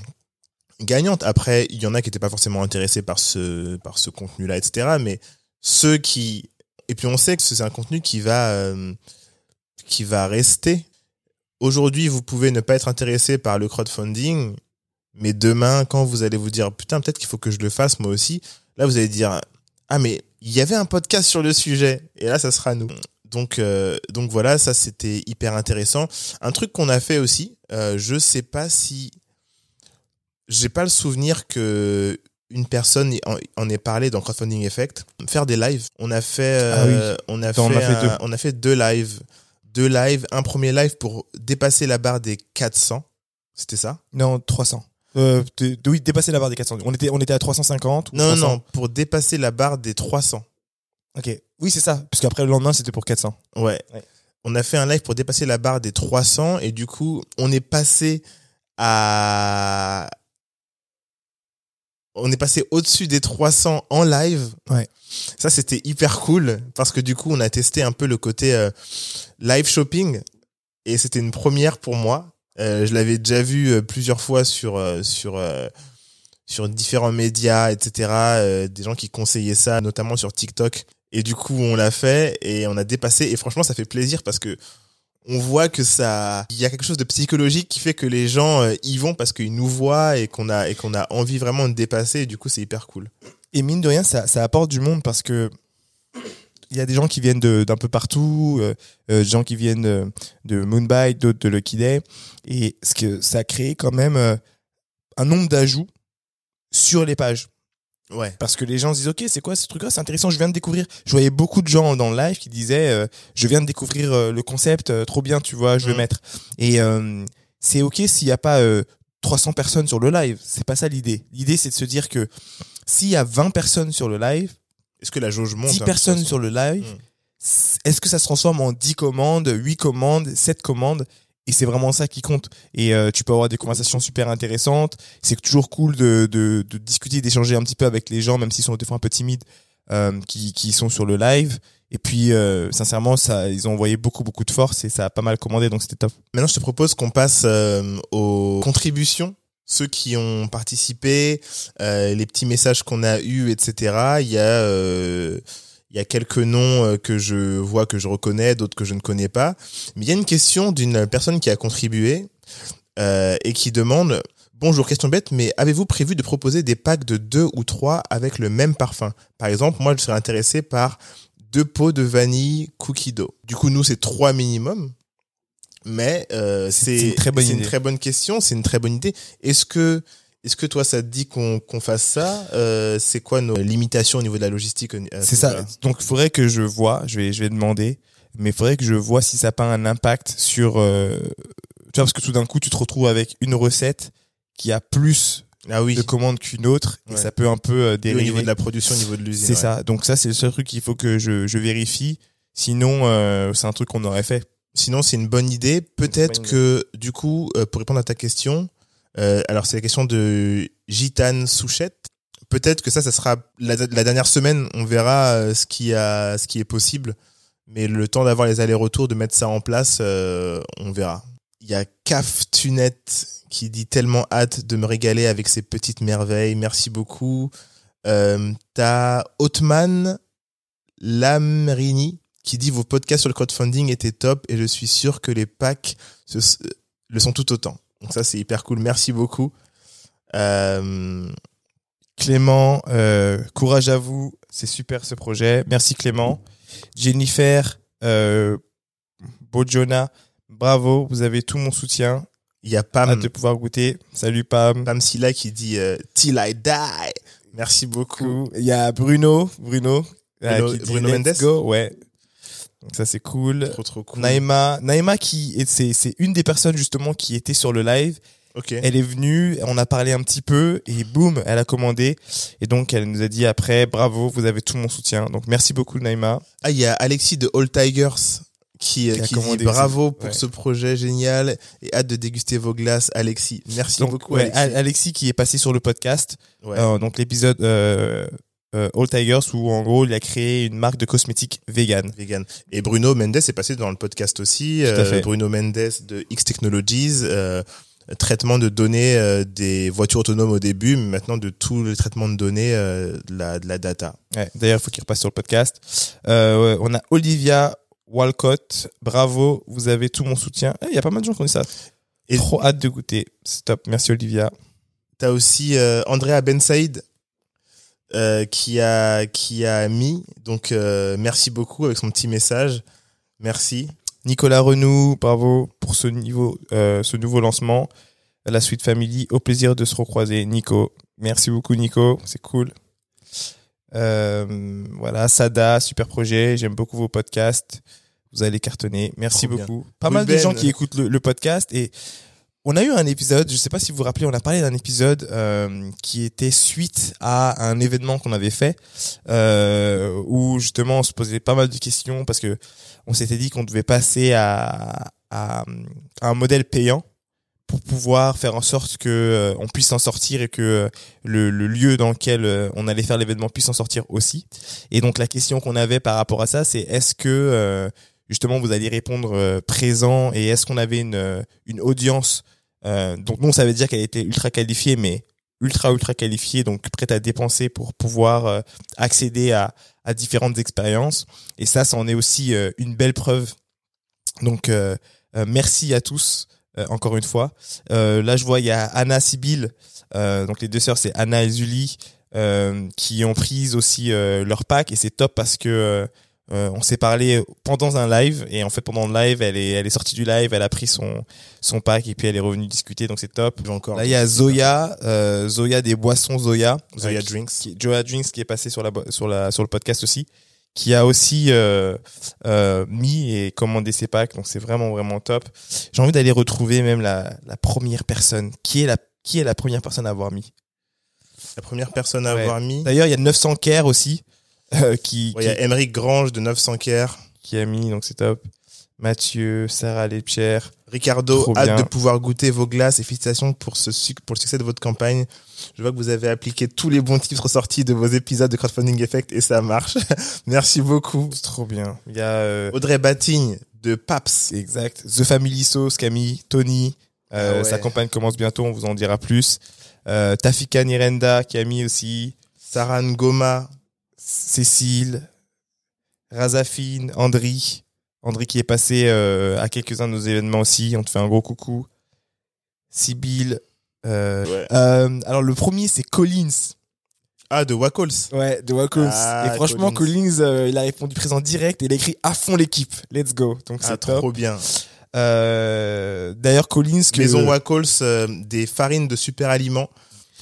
gagnante. Après, il y en a qui n'étaient pas forcément intéressés par ce, par ce contenu-là, etc. Mais ceux qui et puis on sait que c'est un contenu qui va euh, qui va rester. Aujourd'hui, vous pouvez ne pas être intéressé par le crowdfunding, mais demain, quand vous allez vous dire putain, peut-être qu'il faut que je le fasse moi aussi, là vous allez dire ah mais il y avait un podcast sur le sujet et là ça sera nous. Donc euh, donc voilà, ça c'était hyper intéressant. Un truc qu'on a fait aussi, euh, je sais pas si j'ai pas le souvenir que une personne en, ait parlé dans Crowdfunding Effect. Faire des lives. On a fait, euh, on a fait,
T'en as fait
un-
deux.
on a fait deux lives, deux lives. Un premier live pour dépasser la barre des 400. C'était ça?
Non 300 euh, de, de- oui dépasser la barre des 400 on était on était à 350 ou
Non, non,
300.
non, pour dépasser la barre des 300.
ok oui c'est ça parce qu'après le lendemain c'était pour 400
Ouais.
Ouais.
On a fait un live pour dépasser la barre des 300 et du coup, on est passé à on est passé au-dessus des 300 en live.
Ouais.
Ça c'était hyper cool parce que du coup, on a testé un peu le côté euh, live shopping et c'était une première pour moi. Euh, je l'avais déjà vu euh, plusieurs fois sur euh, sur sur différents médias, etc. des gens qui conseillaient ça, notamment sur TikTok. Et du coup, on l'a fait et on a dépassé. Et franchement, ça fait plaisir parce que on voit que ça, il y a quelque chose de psychologique qui fait que les gens y vont parce qu'ils nous voient et qu'on a et a envie vraiment de dépasser. Et du coup, c'est hyper cool.
Et mine de rien, ça, ça apporte du monde parce que il y a des gens qui viennent d'un peu partout, euh, euh, des gens qui viennent de, de Moonbite, d'autres de Lucky Day, et ce que ça a créé quand même euh, un nombre d'ajouts sur les pages.
Ouais.
Parce que les gens se disent, ok, c'est quoi ce truc-là? C'est intéressant, je viens de découvrir. Je voyais beaucoup de gens dans le live qui disaient, euh, je viens de découvrir euh, le concept, euh, trop bien, tu vois, je vais
Mhm.
mettre. Et euh, c'est ok s'il n'y a pas euh, 300 personnes sur le live. C'est pas ça l'idée. L'idée, c'est de se dire que s'il y a 20 personnes sur le live,
Est-ce que la jauge monte
10
hein,
personnes sur le live,
Mm.
c- est-ce que ça se transforme en 10 commandes, 8 commandes, 7 commandes? Et c'est vraiment ça qui compte. Et euh, tu peux avoir des conversations super intéressantes. C'est toujours cool de, de, de discuter, d'échanger un petit peu avec les gens, même s'ils sont des fois un peu timides, euh, qui, qui sont sur le live. Et puis, euh, sincèrement, ça, ils ont envoyé beaucoup, beaucoup de force et ça a pas mal commandé, donc c'était top.
Maintenant, je te propose qu'on passe euh, aux contributions. Ceux qui ont participé, euh, les petits messages qu'on a eus, etc. Il y a, euh, il y a quelques noms euh, que je vois, que je reconnais, d'autres que je ne connais pas. Mais il y a une question d'une personne qui a contribué et qui demande Bonjour, question bête, mais avez-vous prévu de proposer des packs de deux ou trois avec le même parfum? Par exemple, moi, je serais intéressé par deux pots de vanille cookie dough. Du coup, nous, c'est trois minimum. Mais euh,
C'est une très bonne
c'est une
idée.
très bonne question, c'est une très bonne idée. Est-ce que est-ce que toi ça te dit qu'on qu'on fasse ça? Euh, C'est quoi nos limitations au niveau de la logistique
C'est ça. Donc, il faudrait que je vois, je vais, je vais demander, mais il faudrait que je vois si ça n'a pas un impact sur, euh, tu vois, parce que tout d'un coup, tu te retrouves avec une recette qui a plus
Ah oui.
de commandes qu'une autre et ça peut un peu euh,
Et au
dériver.
niveau de la production, au niveau de l'usine.
C'est
ouais.
ça. Donc ça, c'est le seul truc qu'il faut que je, je vérifie. Sinon, euh, c'est un truc qu'on aurait fait.
Sinon, c'est une bonne idée. Peut-être
idée.
que, du coup, euh, pour répondre à ta question, euh, alors c'est la question de Gitane Souchette. Peut-être que ça, ça sera la, la dernière semaine. On verra euh, ce qui a, ce qui est possible. Mais le temps d'avoir les allers-retours, de mettre ça en place, euh, on verra. Il y a Caf Tunette qui dit tellement hâte de me régaler avec ces petites merveilles. Merci beaucoup. Euh, T'as Otman Lamrini qui dit vos podcasts sur le crowdfunding étaient top et je suis sûr que les packs se- le sont tout autant. Donc ça c'est hyper cool. Merci beaucoup. Euh,
Clément, euh, courage à vous. C'est super ce projet. Merci Clément. Jennifer, euh, Bojona, bravo. Vous avez tout mon soutien.
Il y a Pam,
Hâte de pouvoir goûter. Salut Pam.
Pam Silla qui dit euh, Till I die. Merci beaucoup.
Il y a Bruno, Bruno,
Bruno-
qui dit
Bruno
Let's
Mendes
go. Ouais. Donc ça c'est cool.
Trop trop cool.
Naïma, Naïma qui est, c'est, c'est une des personnes justement qui était sur le live. Elle est venue, on a parlé un petit peu et boum, elle a commandé. Et donc elle nous a dit après, bravo, vous avez tout mon soutien. Donc merci beaucoup Naïma.
Ah il y a Alexis de All Tigers qui, euh,
Qui a
qui dit
commandé
bravo pour
Ouais.
ce projet génial et hâte de déguster vos glaces Alexis. Merci
Donc
beaucoup
ouais,
Alexis.
Al- Alexis qui est passé sur le podcast,
Ouais.
euh, donc l'épisode euh, euh, All Tigers où en gros il a créé une marque de cosmétiques vegan.
Vegan. Et Bruno Mendes est passé dans le podcast aussi.
Tout à
Euh,
fait.
Bruno Mendes de X Technologies, euh, traitement de données euh, des voitures autonomes au début, mais maintenant de tout le traitement de données de, la, de la data.
Ouais, D'ailleurs, il faut qu'il repasse sur le podcast. Ouais, on a Olivia Walcott. Bravo, vous avez tout mon soutien. Eh, Il y a pas mal de gens qui ont dit ça.
Et-
Trop hâte de goûter. Stop. Merci Olivia.
T'as aussi Andrea Ben Saïd euh, qui a qui a mis. Donc euh, merci beaucoup avec son petit message. Merci.
Nicolas Renou, bravo pour ce niveau, euh, ce nouveau lancement. La suite family, au plaisir de se recroiser. Nico, merci beaucoup Nico, c'est cool. Voilà, Sada, super projet. J'aime beaucoup vos podcasts. Vous allez cartonner. Merci
Trop bien.
beaucoup. Pas mal de gens qui écoutent le, le podcast et on a eu un épisode. Je sais pas si vous vous rappelez, on a parlé d'un épisode euh, qui était suite à un événement qu'on avait fait euh, où justement on se posait pas mal de questions parce que on s'était dit qu'on devait passer à, à, un modèle payant pour pouvoir faire en sorte que euh, on puisse s'en sortir et que euh, le, le lieu dans lequel euh, on allait faire l'événement puisse s'en sortir aussi. Et donc la question qu'on avait par rapport à ça, c'est est-ce que justement vous alliez répondre présent et est-ce qu'on avait une, une audience euh, donc nous on savait déjà qu'elle était ultra qualifiée mais ultra ultra qualifiée donc prête à dépenser pour pouvoir euh, accéder à, différentes expériences et ça ça en est aussi euh, une belle preuve Donc merci à tous encore une fois. Là je vois il y a Anna Sibyl, donc les deux sœurs c'est Anna et Julie qui ont pris aussi leur pack et c'est top parce que euh, on s'est parlé pendant un live et en fait pendant le live elle est elle est sortie du live elle a pris son son pack et puis elle est revenue discuter donc c'est top
encore.
là il y a Zoya euh, Zoya des boissons Zoya
Zoya
euh, qui-
Drinks.
qui, Zoya Drinks qui est passé sur la sur la sur le podcast aussi qui a aussi euh, euh, mis et commandé ses packs donc c'est vraiment vraiment top j'ai envie d'aller retrouver même la la première personne qui est la qui est la première personne à avoir mis?
La première personne à
Ouais.
avoir mis?
d'ailleurs il y a 900 Care aussi euh, qui,
Ouais, Il y
qui
a Émeric Grange de 900 Care.
qui a mis donc c'est top Mathieu Sarah Lepcher
Ricardo,
Trop
hâte
bien.
de pouvoir goûter vos glaces et félicitations pour, ce suc- pour le succès de votre campagne. Je vois que vous avez appliqué tous les bons tips ressortis de vos épisodes de Crowdfunding Effect et ça marche. Merci beaucoup.
c'est trop bien il y a euh,
Audrey Batigne de Paps.
Exact. The Family Sauce, Camille, Tony. Euh,
Ah ouais.
Sa campagne commence bientôt, on vous en dira plus. Euh, Tafika Nirenda, Camille aussi.
Sarah Ngoma.
Cécile. Razafine, Andri. Andri qui est passé euh, à quelques-uns de nos événements aussi. On te fait un gros coucou. Sibyl. Euh,
Ouais.
euh, alors le premier c'est Collins.
Ah, de Wackles.
Ouais, de Wackles.
Ah,
et franchement
Collins.
Collins, il a répondu présent direct et il a écrit à fond l'équipe. Let's go. Donc
Ah,
c'est top.
trop bien.
D'ailleurs Collins que
Maison Wackles, euh, des farines de super aliments.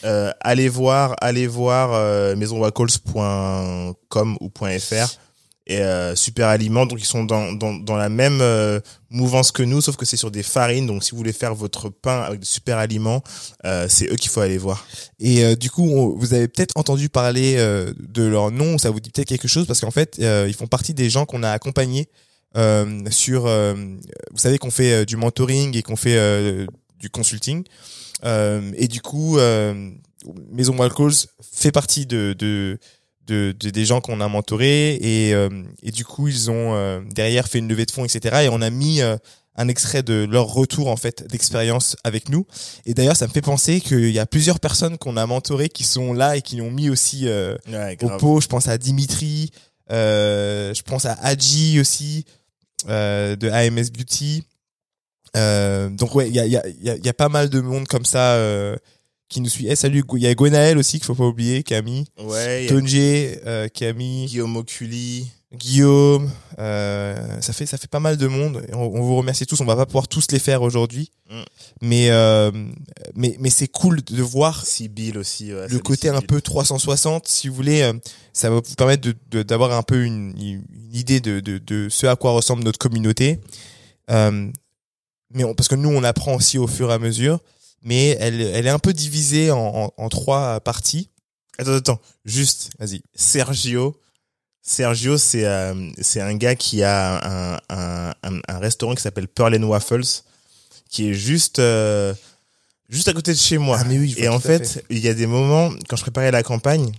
Euh, allez voir, allez voir euh, maisonwackles.com ou .fr et euh, super aliments. Donc ils sont dans, dans, dans la même euh, mouvance que nous, sauf que c'est sur des farines. Donc si vous voulez faire votre pain avec des super aliments, euh, c'est eux qu'il faut aller voir.
Et euh, du coup, vous avez peut-être entendu parler euh, de leur nom, ça vous dit peut-être quelque chose parce qu'en fait, euh, ils font partie des gens qu'on a accompagnés sur. vous savez qu'on fait du mentoring et qu'on fait du consulting. Euh, et du coup, euh, Maison Walcols fait partie de, de, de, de- des gens qu'on a mentorés et, euh, et du coup, ils ont derrière fait une levée de fonds, etc. Et on a mis un extrait de leur retour en fait d'expérience avec nous. Et d'ailleurs, ça me fait penser qu'il y a plusieurs personnes qu'on a mentorées qui sont là et qui ont mis aussi euh,
Ouais,
au pot. Je pense à Dimitri, euh, je pense à Adji aussi, euh, de AMS Beauty. Euh, donc ouais, il y a, y, a, y a- y a pas mal de monde comme ça euh, qui nous suit. Eh, salut, il y a Gwenaël aussi qu'il faut pas oublier, Camille.
Ouais,
Tonje, euh, Camille,
Guillaume Oculi.
Guillaume. Euh, ça fait ça fait pas mal de monde. On, on vous remercie tous. On va pas pouvoir tous les faire aujourd'hui,
Mm.
mais euh, mais mais c'est cool de voir
Sibyl aussi. ouais,
le côté un peu 360 si vous voulez euh, ça va vous permettre de- de- d'avoir un peu une, une idée de, de, de ce à quoi ressemble notre communauté euh, mais on- parce que nous on apprend aussi au fur et à mesure mais elle, elle est un peu divisée en, en, en trois parties
Attends, attends, juste
vas-y
Sergio. Sergio, c'est euh, c'est un gars qui a un, un, un, un restaurant qui s'appelle Pearl and Waffles, qui est juste euh, juste à côté de chez moi.
Ah, mais oui, je vois
et en fait. il y a des moments quand je préparais la campagne,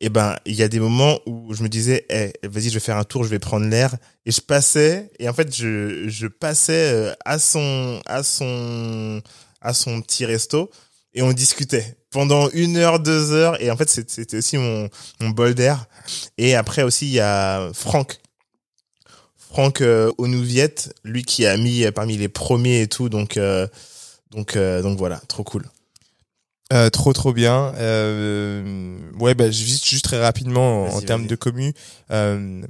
et ben il y a des moments où je me disais, eh, vas-y, je vais faire un tour, je vais prendre l'air, et je passais, et en fait je je passais euh, à son à son à son petit resto et on discutait pendant une heure, deux heures. Et en fait, c'était aussi mon, mon bol d'air. Et après aussi, il y a Franck. Franck euh, Onouviette, lui qui a mis parmi les premiers et tout. Donc, euh, donc, euh, donc voilà, trop cool.
Euh, trop trop bien. Euh, ouais, bah, juste, juste très rapidement en, termes de commu. Euh,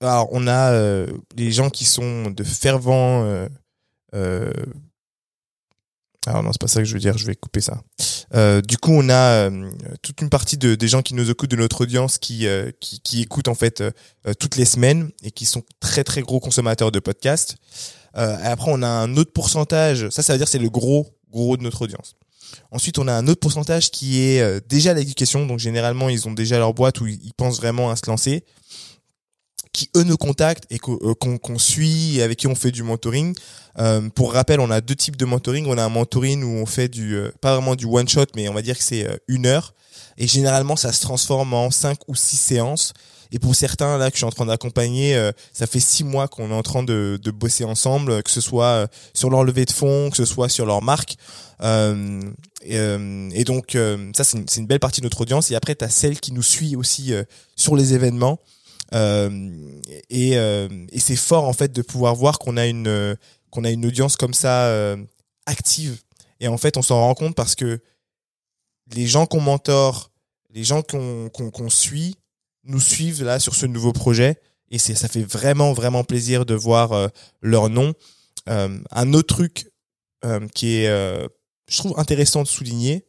alors on a euh, les gens qui sont de fervents. Euh, euh, alors non, c'est pas ça que je veux dire. Je vais couper ça. Euh, du coup, on a euh, toute une partie de, des gens qui nous écoutent de notre audience qui euh, qui, qui écoutent en fait toutes les semaines et qui sont très très gros consommateurs de podcasts. Euh, et après, on a un autre pourcentage. Ça, ça veut dire c'est le gros gros de notre audience. Ensuite, on a un autre pourcentage qui est euh, déjà l'éducation. Donc, généralement, ils ont déjà leur boîte où ils pensent vraiment à se lancer. Qui, eux, nous contactent et euh, qu'on suit et avec qui on fait du mentoring. Euh, pour rappel, on a deux types de mentoring. On a un mentoring où on fait du, pas vraiment du one shot, mais on va dire que c'est une heure. Et généralement, ça se transforme en cinq ou six séances. Et pour certains, là, que je suis en train d'accompagner, euh, ça fait six mois qu'on est en train de, de bosser ensemble, que ce soit euh, sur leur levée de fonds, que ce soit sur leur marque. Euh, et, euh, et donc, euh, ça, c'est une, belle partie de notre audience. Et après, tu as celle qui nous suit aussi euh, sur les événements. Et, et c'est fort en fait de pouvoir voir qu'on a une qu'on a une audience comme ça active. Et en fait, on s'en rend compte parce que les gens qu'on mentor, les gens qu'on qu'on qu'on suit, nous suivent là sur ce nouveau projet. Et c'est ça fait vraiment vraiment plaisir de voir euh, leur nom. Euh, un autre truc euh, qui est, je trouve intéressant de souligner.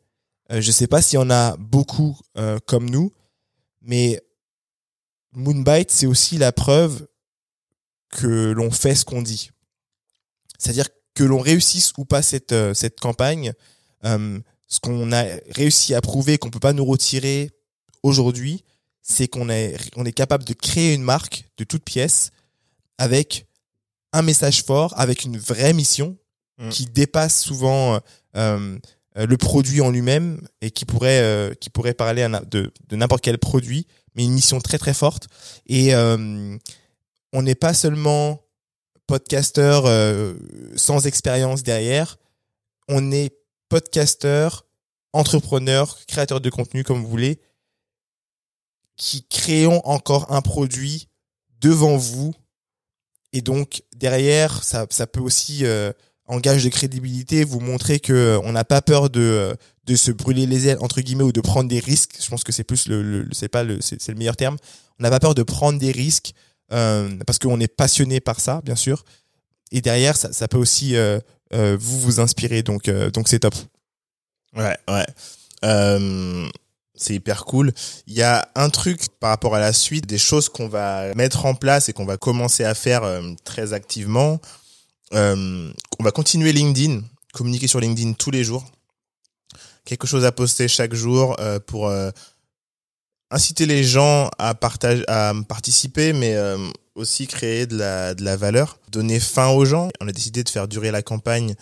Je sais pas s'il y en a beaucoup comme nous, mais Moonbite, c'est aussi la preuve que l'on fait ce qu'on dit. C'est-à-dire que l'on réussisse ou pas cette, cette campagne, ce qu'on a réussi à prouver qu'on peut pas nous retirer aujourd'hui, c'est qu'on est, on est capable de créer une marque de toute pièce avec un message fort, avec une vraie mission
Mm.
qui dépasse souvent euh, euh, le produit en lui-même et qui pourrait, euh, qui pourrait parler à de, de n'importe quel produit, mais une mission très très forte. Et euh, on n'est pas seulement podcasteur euh, sans expérience derrière, on est podcasteur, entrepreneur, créateur de contenu comme vous voulez, qui créons encore un produit devant vous. Et donc derrière, ça, ça peut aussi euh, en gage de crédibilité vous montrer que euh, n'a pas peur de euh, de se brûler les ailes entre guillemets ou de prendre des risques. Je pense que c'est plus le, le- c'est pas le c'est le meilleur terme. On n'a pas peur de prendre des risques euh, parce qu'on est passionné par ça, bien sûr. Et derrière, ça, ça peut aussi euh, vous vous inspirer. Donc donc c'est top.
Ouais, ouais. C'est hyper cool. Il y a un truc par rapport à la suite, des choses qu'on va mettre en place et qu'on va commencer à faire euh, très activement. Euh, on va continuer LinkedIn, communiquer sur LinkedIn tous les jours. Quelque chose à poster chaque jour euh, pour inciter les gens à à participer, mais aussi créer de la, de la valeur, donner fin aux gens. On a décidé de faire durer la campagne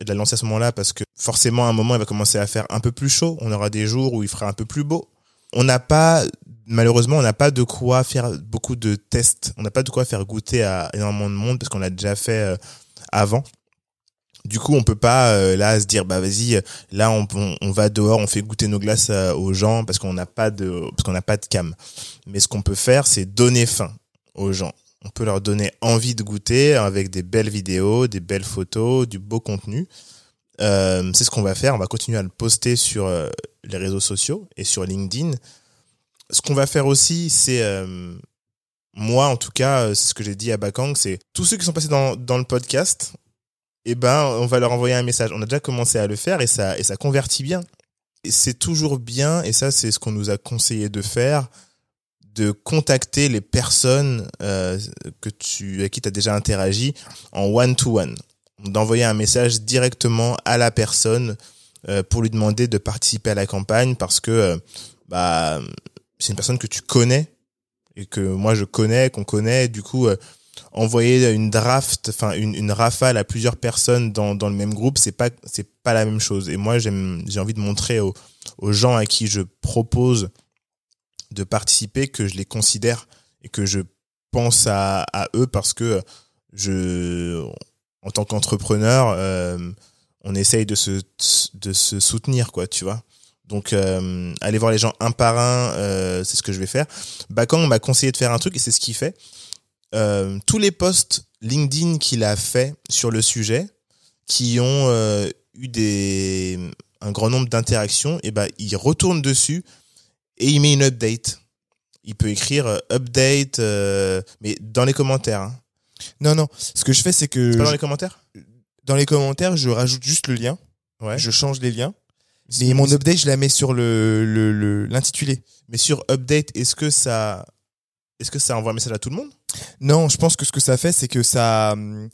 de la lancer à ce moment-là parce que forcément à un moment il va commencer à faire un peu plus chaud. On aura des jours où il fera un peu plus beau. On n'a pas malheureusement on n'a pas de quoi faire beaucoup de tests. On n'a pas de quoi faire goûter à énormément de monde parce qu'on l'a déjà fait euh, avant. Du coup, on peut pas euh, là se dire bah vas-y, là on, on, on va dehors, on fait goûter nos glaces euh, aux gens parce qu'on n'a pas de parce qu'on n'a pas de cam. Mais ce qu'on peut faire, c'est donner faim aux gens. On peut leur donner envie de goûter avec des belles vidéos, des belles photos, du beau contenu. Euh, c'est ce qu'on va faire. On va continuer à le poster sur euh, les réseaux sociaux et sur LinkedIn. Ce qu'on va faire aussi, c'est euh, moi, en tout cas, c'est ce que j'ai dit à Bakang, c'est tous ceux qui sont passés dans, le podcast, eh ben, on va leur envoyer un message. On a déjà commencé à le faire et ça, et ça convertit bien. C'est toujours bien, et ça, c'est ce qu'on nous a conseillé de faire, de contacter les personnes euh, que tu, avec qui tu as déjà interagi en one-to-one. D'envoyer un message directement à la personne euh, pour lui demander de participer à la campagne parce que euh, bah, c'est une personne que tu connais et que moi je connais, qu'on connaît. Du coup, euh, envoyer une draft, enfin une, une rafale à plusieurs personnes dans, dans le même groupe, c'est pas c'est pas la même chose. Et moi, j'ai envie de montrer aux, aux gens à qui je propose de participer que je les considère et que je pense à, eux parce que je en tant qu'entrepreneur euh, on essaye de se de se soutenir quoi tu vois. Donc euh, aller voir les gens un par un euh, c'est ce que je vais faire. Bakang m'a conseillé de faire un truc et c'est ce qu'il fait. Tous les posts LinkedIn qu'il a fait sur le sujet qui ont eu des un grand nombre d'interactions et ben il retourne dessus et il met une update il peut écrire euh, update euh, mais dans les commentaires hein.
Non non, ce que je fais c'est que
C'est pas dans
je-
les commentaires?
Dans les commentaires, je rajoute juste le lien,
ouais
je change les liens. Mais mon update, je la mets sur le le- le- l'intitulé.
Mais sur update, est-ce que ça, est-ce que ça envoie un message à tout le monde?
Non, je pense que ce que ça fait, c'est que ça, hum,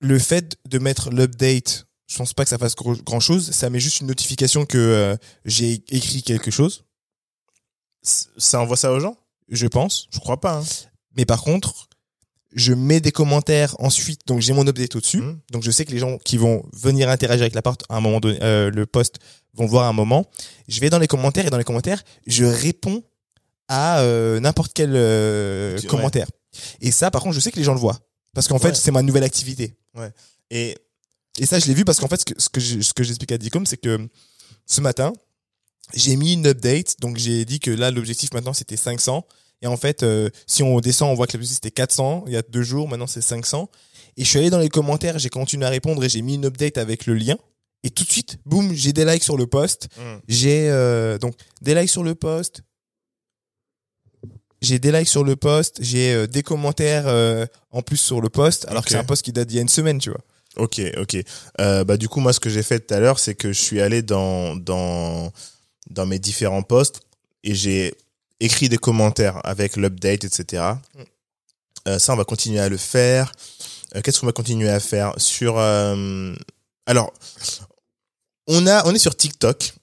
le fait de mettre l'update, je pense pas que ça fasse grand chose. Ça met juste une notification que euh, j'ai écrit quelque chose,
Ça envoie ça aux gens?
Je pense.
Je crois pas. Hein.
Mais par contre, je mets des commentaires ensuite, donc j'ai mon update au-dessus.
Mhm.
Donc je sais que les gens qui vont venir interagir avec la porte à un moment donné, euh, le post vont voir un moment. Je vais dans les commentaires et dans les commentaires, je réponds à euh, n'importe quel euh,
Tu- ouais.
commentaire. Et ça, par contre, je sais que les gens le voient parce qu'en fait,
Ouais.
c'est ma nouvelle activité.
Et
Et ça, je l'ai vu parce qu'en fait, ce que, ce que j'explique à Dicom, c'est que ce matin, j'ai mis une update. Donc, j'ai dit que là, l'objectif maintenant, c'était 500. Et en fait, euh, si on descend, on voit que musique c'était 400 il y a deux jours, maintenant c'est 500. Et je suis allé dans les commentaires, j'ai continué à répondre et j'ai mis une update avec le lien. Et tout de suite, boum, j'ai des likes sur le post.
Mm.
J'ai euh, donc des likes sur le post. J'ai des likes sur le post. J'ai euh, des commentaires euh, en plus sur le post. Alors que c'est un post qui date d'il y a une semaine, tu vois.
Ok, ok. Euh, bah du coup moi ce que j'ai fait tout à l'heure c'est que je suis allé dans dans dans mes différents posts et j'ai écrit des commentaires avec l'update etc. Euh, ça on va continuer à le faire. Euh, Qu'est-ce qu'on va continuer à faire sur euh, alors on a on est sur TikTok.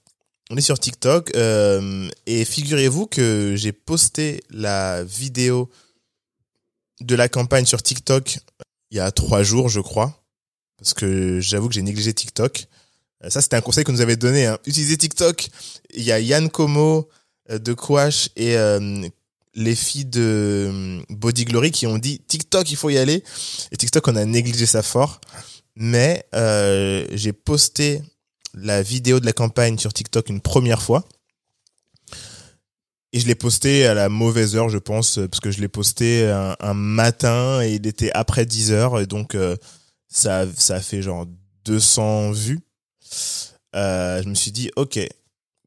On est sur TikTok et figurez-vous que j'ai posté la vidéo de la campagne sur TikTok il y a trois jours je crois parce que j'avoue que j'ai négligé TikTok. Euh, Ça, c'était un conseil que nous avait donné. Hein. Utilisez TikTok. Il y a Yann Como euh, de Quash et euh, les filles de Body Glory qui ont dit TikTok, il faut y aller. Et TikTok, on a négligé ça fort. Mais euh, j'ai posté la vidéo de la campagne sur TikTok une première fois. Et je l'ai posté à la mauvaise heure, je pense, parce que je l'ai posté un, matin et il était après 10 heures. Et donc, ça, ça a fait genre 200 vues. Euh, je me suis dit, ok,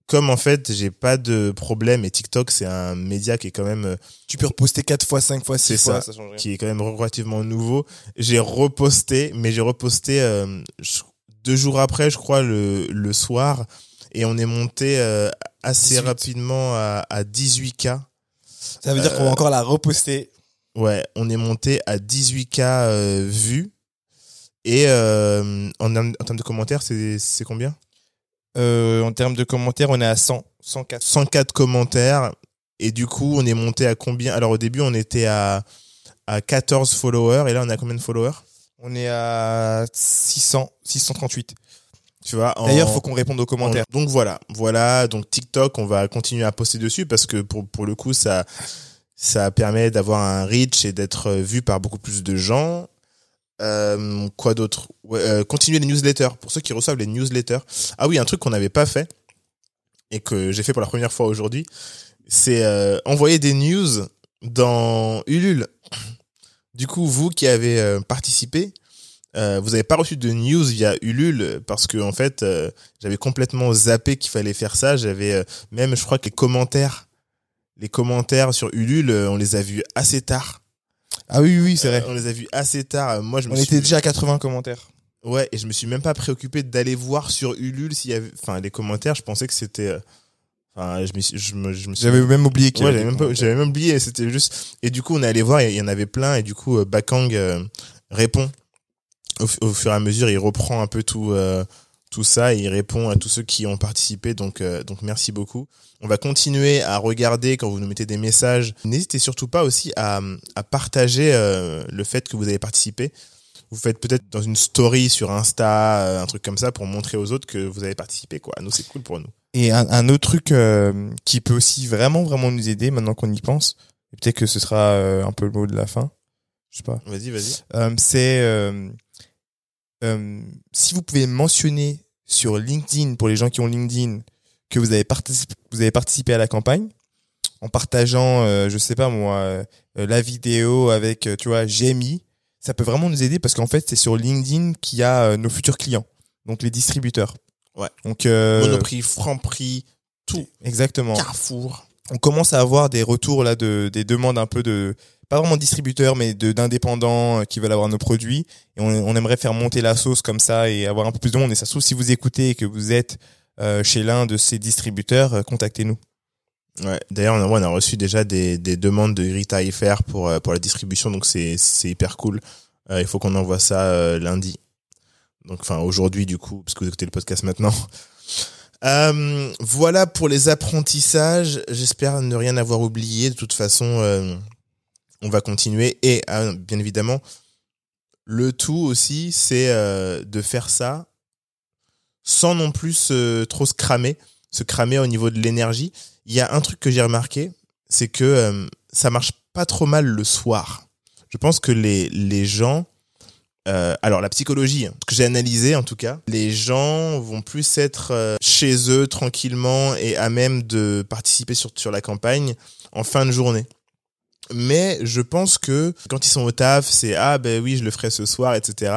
comme en fait, j'ai pas de problème et TikTok, c'est un média qui est quand même, euh,
Tu peux reposter 4 fois, 5 fois, 6
C'est
fois.
ça.
change rien.
qui est quand même relativement nouveau. J'ai reposté, mais j'ai reposté euh, deux jours après, je crois, le, le soir. Et on est monté euh, assez
18.
rapidement à, à 18K.
Ça veut dire qu'on va encore la reposter.
Ouais, on est monté à 18K euh, vues. Et euh, en, termes- en termes de commentaires, c'est combien?
Euh, en termes de commentaires, on est à 100, 104.
104 commentaires. Et du coup, on est monté à combien? Alors au début, on était à, à 14 followers. Et là, on a combien de followers?
On est à 600, 638.
Tu vois en-
D'ailleurs, faut qu'on réponde aux commentaires.
en- Donc voilà, voilà. Donc TikTok, on va continuer à poster dessus parce que pour, pour le coup, ça, ça permet d'avoir un reach et d'être vu par beaucoup plus de gens. Euh, quoi d'autre euh, Continuer les newsletters. Pour ceux qui reçoivent les newsletters. Ah oui, un truc qu'on n'avait pas fait et que j'ai fait pour la première fois aujourd'hui, c'est euh, envoyer des news dans Ulule. Du coup, vous qui avez participé, vous n'avez pas reçu de news via Ulule parce que en fait, j'avais complètement zappé qu'il fallait faire ça. J'avais même, je crois que les commentaires, les commentaires sur Ulule, on les a vus assez tard.
Ah oui, oui, c'est vrai.
Euh, on les a vus assez tard. Euh, Moi, je me
on
suis...
était déjà à 80 commentaires.
Ouais, et je me suis même pas préoccupé d'aller voir sur Ulule s'il y avait, enfin, les commentaires. Je pensais que c'était, euh, enfin, je me, suis- je me, je me suis
J'avais même oublié qu'il y
Ouais,
avait
j'avais même, pas- j'avais même oublié. C'était juste. Et du coup, on est allé voir, il y en avait plein. Et du coup, Bakang euh, répond au, fu- au fur et à mesure. Il reprend un peu tout, euh, tout ça et il répond à tous ceux qui ont participé. Donc, euh, donc merci beaucoup. On va continuer à regarder quand vous nous mettez des messages. N'hésitez surtout pas aussi à, à partager euh, le fait que vous avez participé. Vous faites peut-être dans une story sur Insta, euh, un truc comme ça, pour montrer aux autres que vous avez participé. Quoi. Nous, c'est cool pour nous.
Et un, un autre truc euh, qui peut aussi vraiment, vraiment nous aider maintenant qu'on y pense, et peut-être que ce sera un peu le mot de la fin, je sais pas,
Vas-y, vas-y.
c'est si vous pouvez mentionner sur LinkedIn, pour les gens qui ont LinkedIn, que vous avez, participé, vous avez participé à la campagne, en partageant, euh, je sais pas moi, euh, la vidéo avec, euh, tu vois, mis, ça peut vraiment nous aider parce qu'en fait, c'est sur LinkedIn qu'il y a euh, nos futurs clients, donc les distributeurs.
Ouais.
Donc, euh,
Monoprix, Franprix, tout.
exactement.
Carrefour.
On commence à avoir des retours là de des demandes un peu de pas vraiment de distributeurs mais d'indépendants euh, qui veulent avoir nos produits et on, on aimerait faire monter la sauce comme ça et avoir un peu plus de monde et ça se trouve si vous écoutez et que vous êtes euh, chez l'un de ces distributeurs euh, contactez-nous.
Ouais. D'ailleurs, on on a reçu déjà des, des demandes de Rita FR pour, euh, pour la distribution, donc c'est, hyper cool. Il faut qu'on envoie ça lundi. Donc, enfin, aujourd'hui, du coup, parce que vous écoutez le podcast maintenant. Euh, voilà pour les apprentissages. J'espère ne rien avoir oublié. De toute façon, euh, on va continuer. Et euh, bien évidemment, le tout aussi, c'est euh, de faire ça sans non plus trop se cramer, se cramer au niveau de l'énergie. Il y a un truc que j'ai remarqué, c'est que euh, ça marche pas trop mal le soir. Je pense que les, gens, alors la psychologie, hein, que j'ai analysé en tout cas, les gens vont plus être chez eux tranquillement et à même de participer sur, sur la campagne en fin de journée. Mais je pense que quand ils sont au taf, c'est ah ben oui, je le ferai ce soir, etc.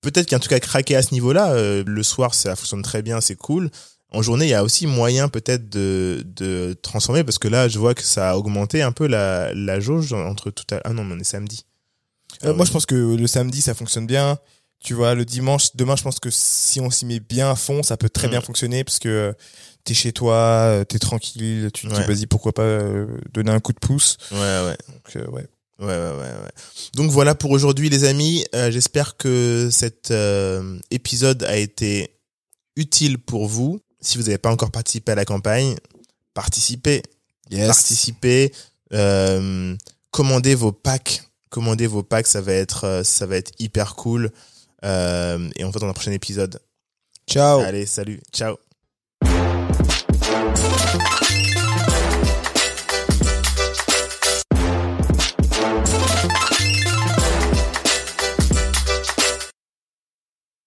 Peut-être qu'il y a un truc à craquer à ce niveau-là. Euh, le soir, ça fonctionne très bien, c'est cool. En journée, il y a aussi moyen peut-être de, de transformer parce que là, je vois que ça a augmenté un peu la, la jauge entre tout à... Ah non, mais on est samedi.
Euh,
Ah
moi,
oui.
je pense que le samedi, ça fonctionne bien. Tu vois, le dimanche, demain, je pense que si on s'y met bien à fond, ça peut très
Mm.
bien fonctionner parce que euh, t'es chez toi, euh, t'es tranquille, tu te dis, vas-y, pourquoi pas euh, donner un coup de pouce.
Ouais, ouais.
Donc, ouais.
Ouais, ouais, ouais, ouais. Donc voilà pour aujourd'hui, les amis. Euh, J'espère que cet euh, épisode a été utile pour vous. Si vous n'avez pas encore participé à la campagne, participez. Participez. Euh, commandez vos packs. Commandez vos packs, ça va être, ça va être hyper cool. Euh, et on se voit dans un prochain épisode.
Ciao.
Allez, salut. Ciao.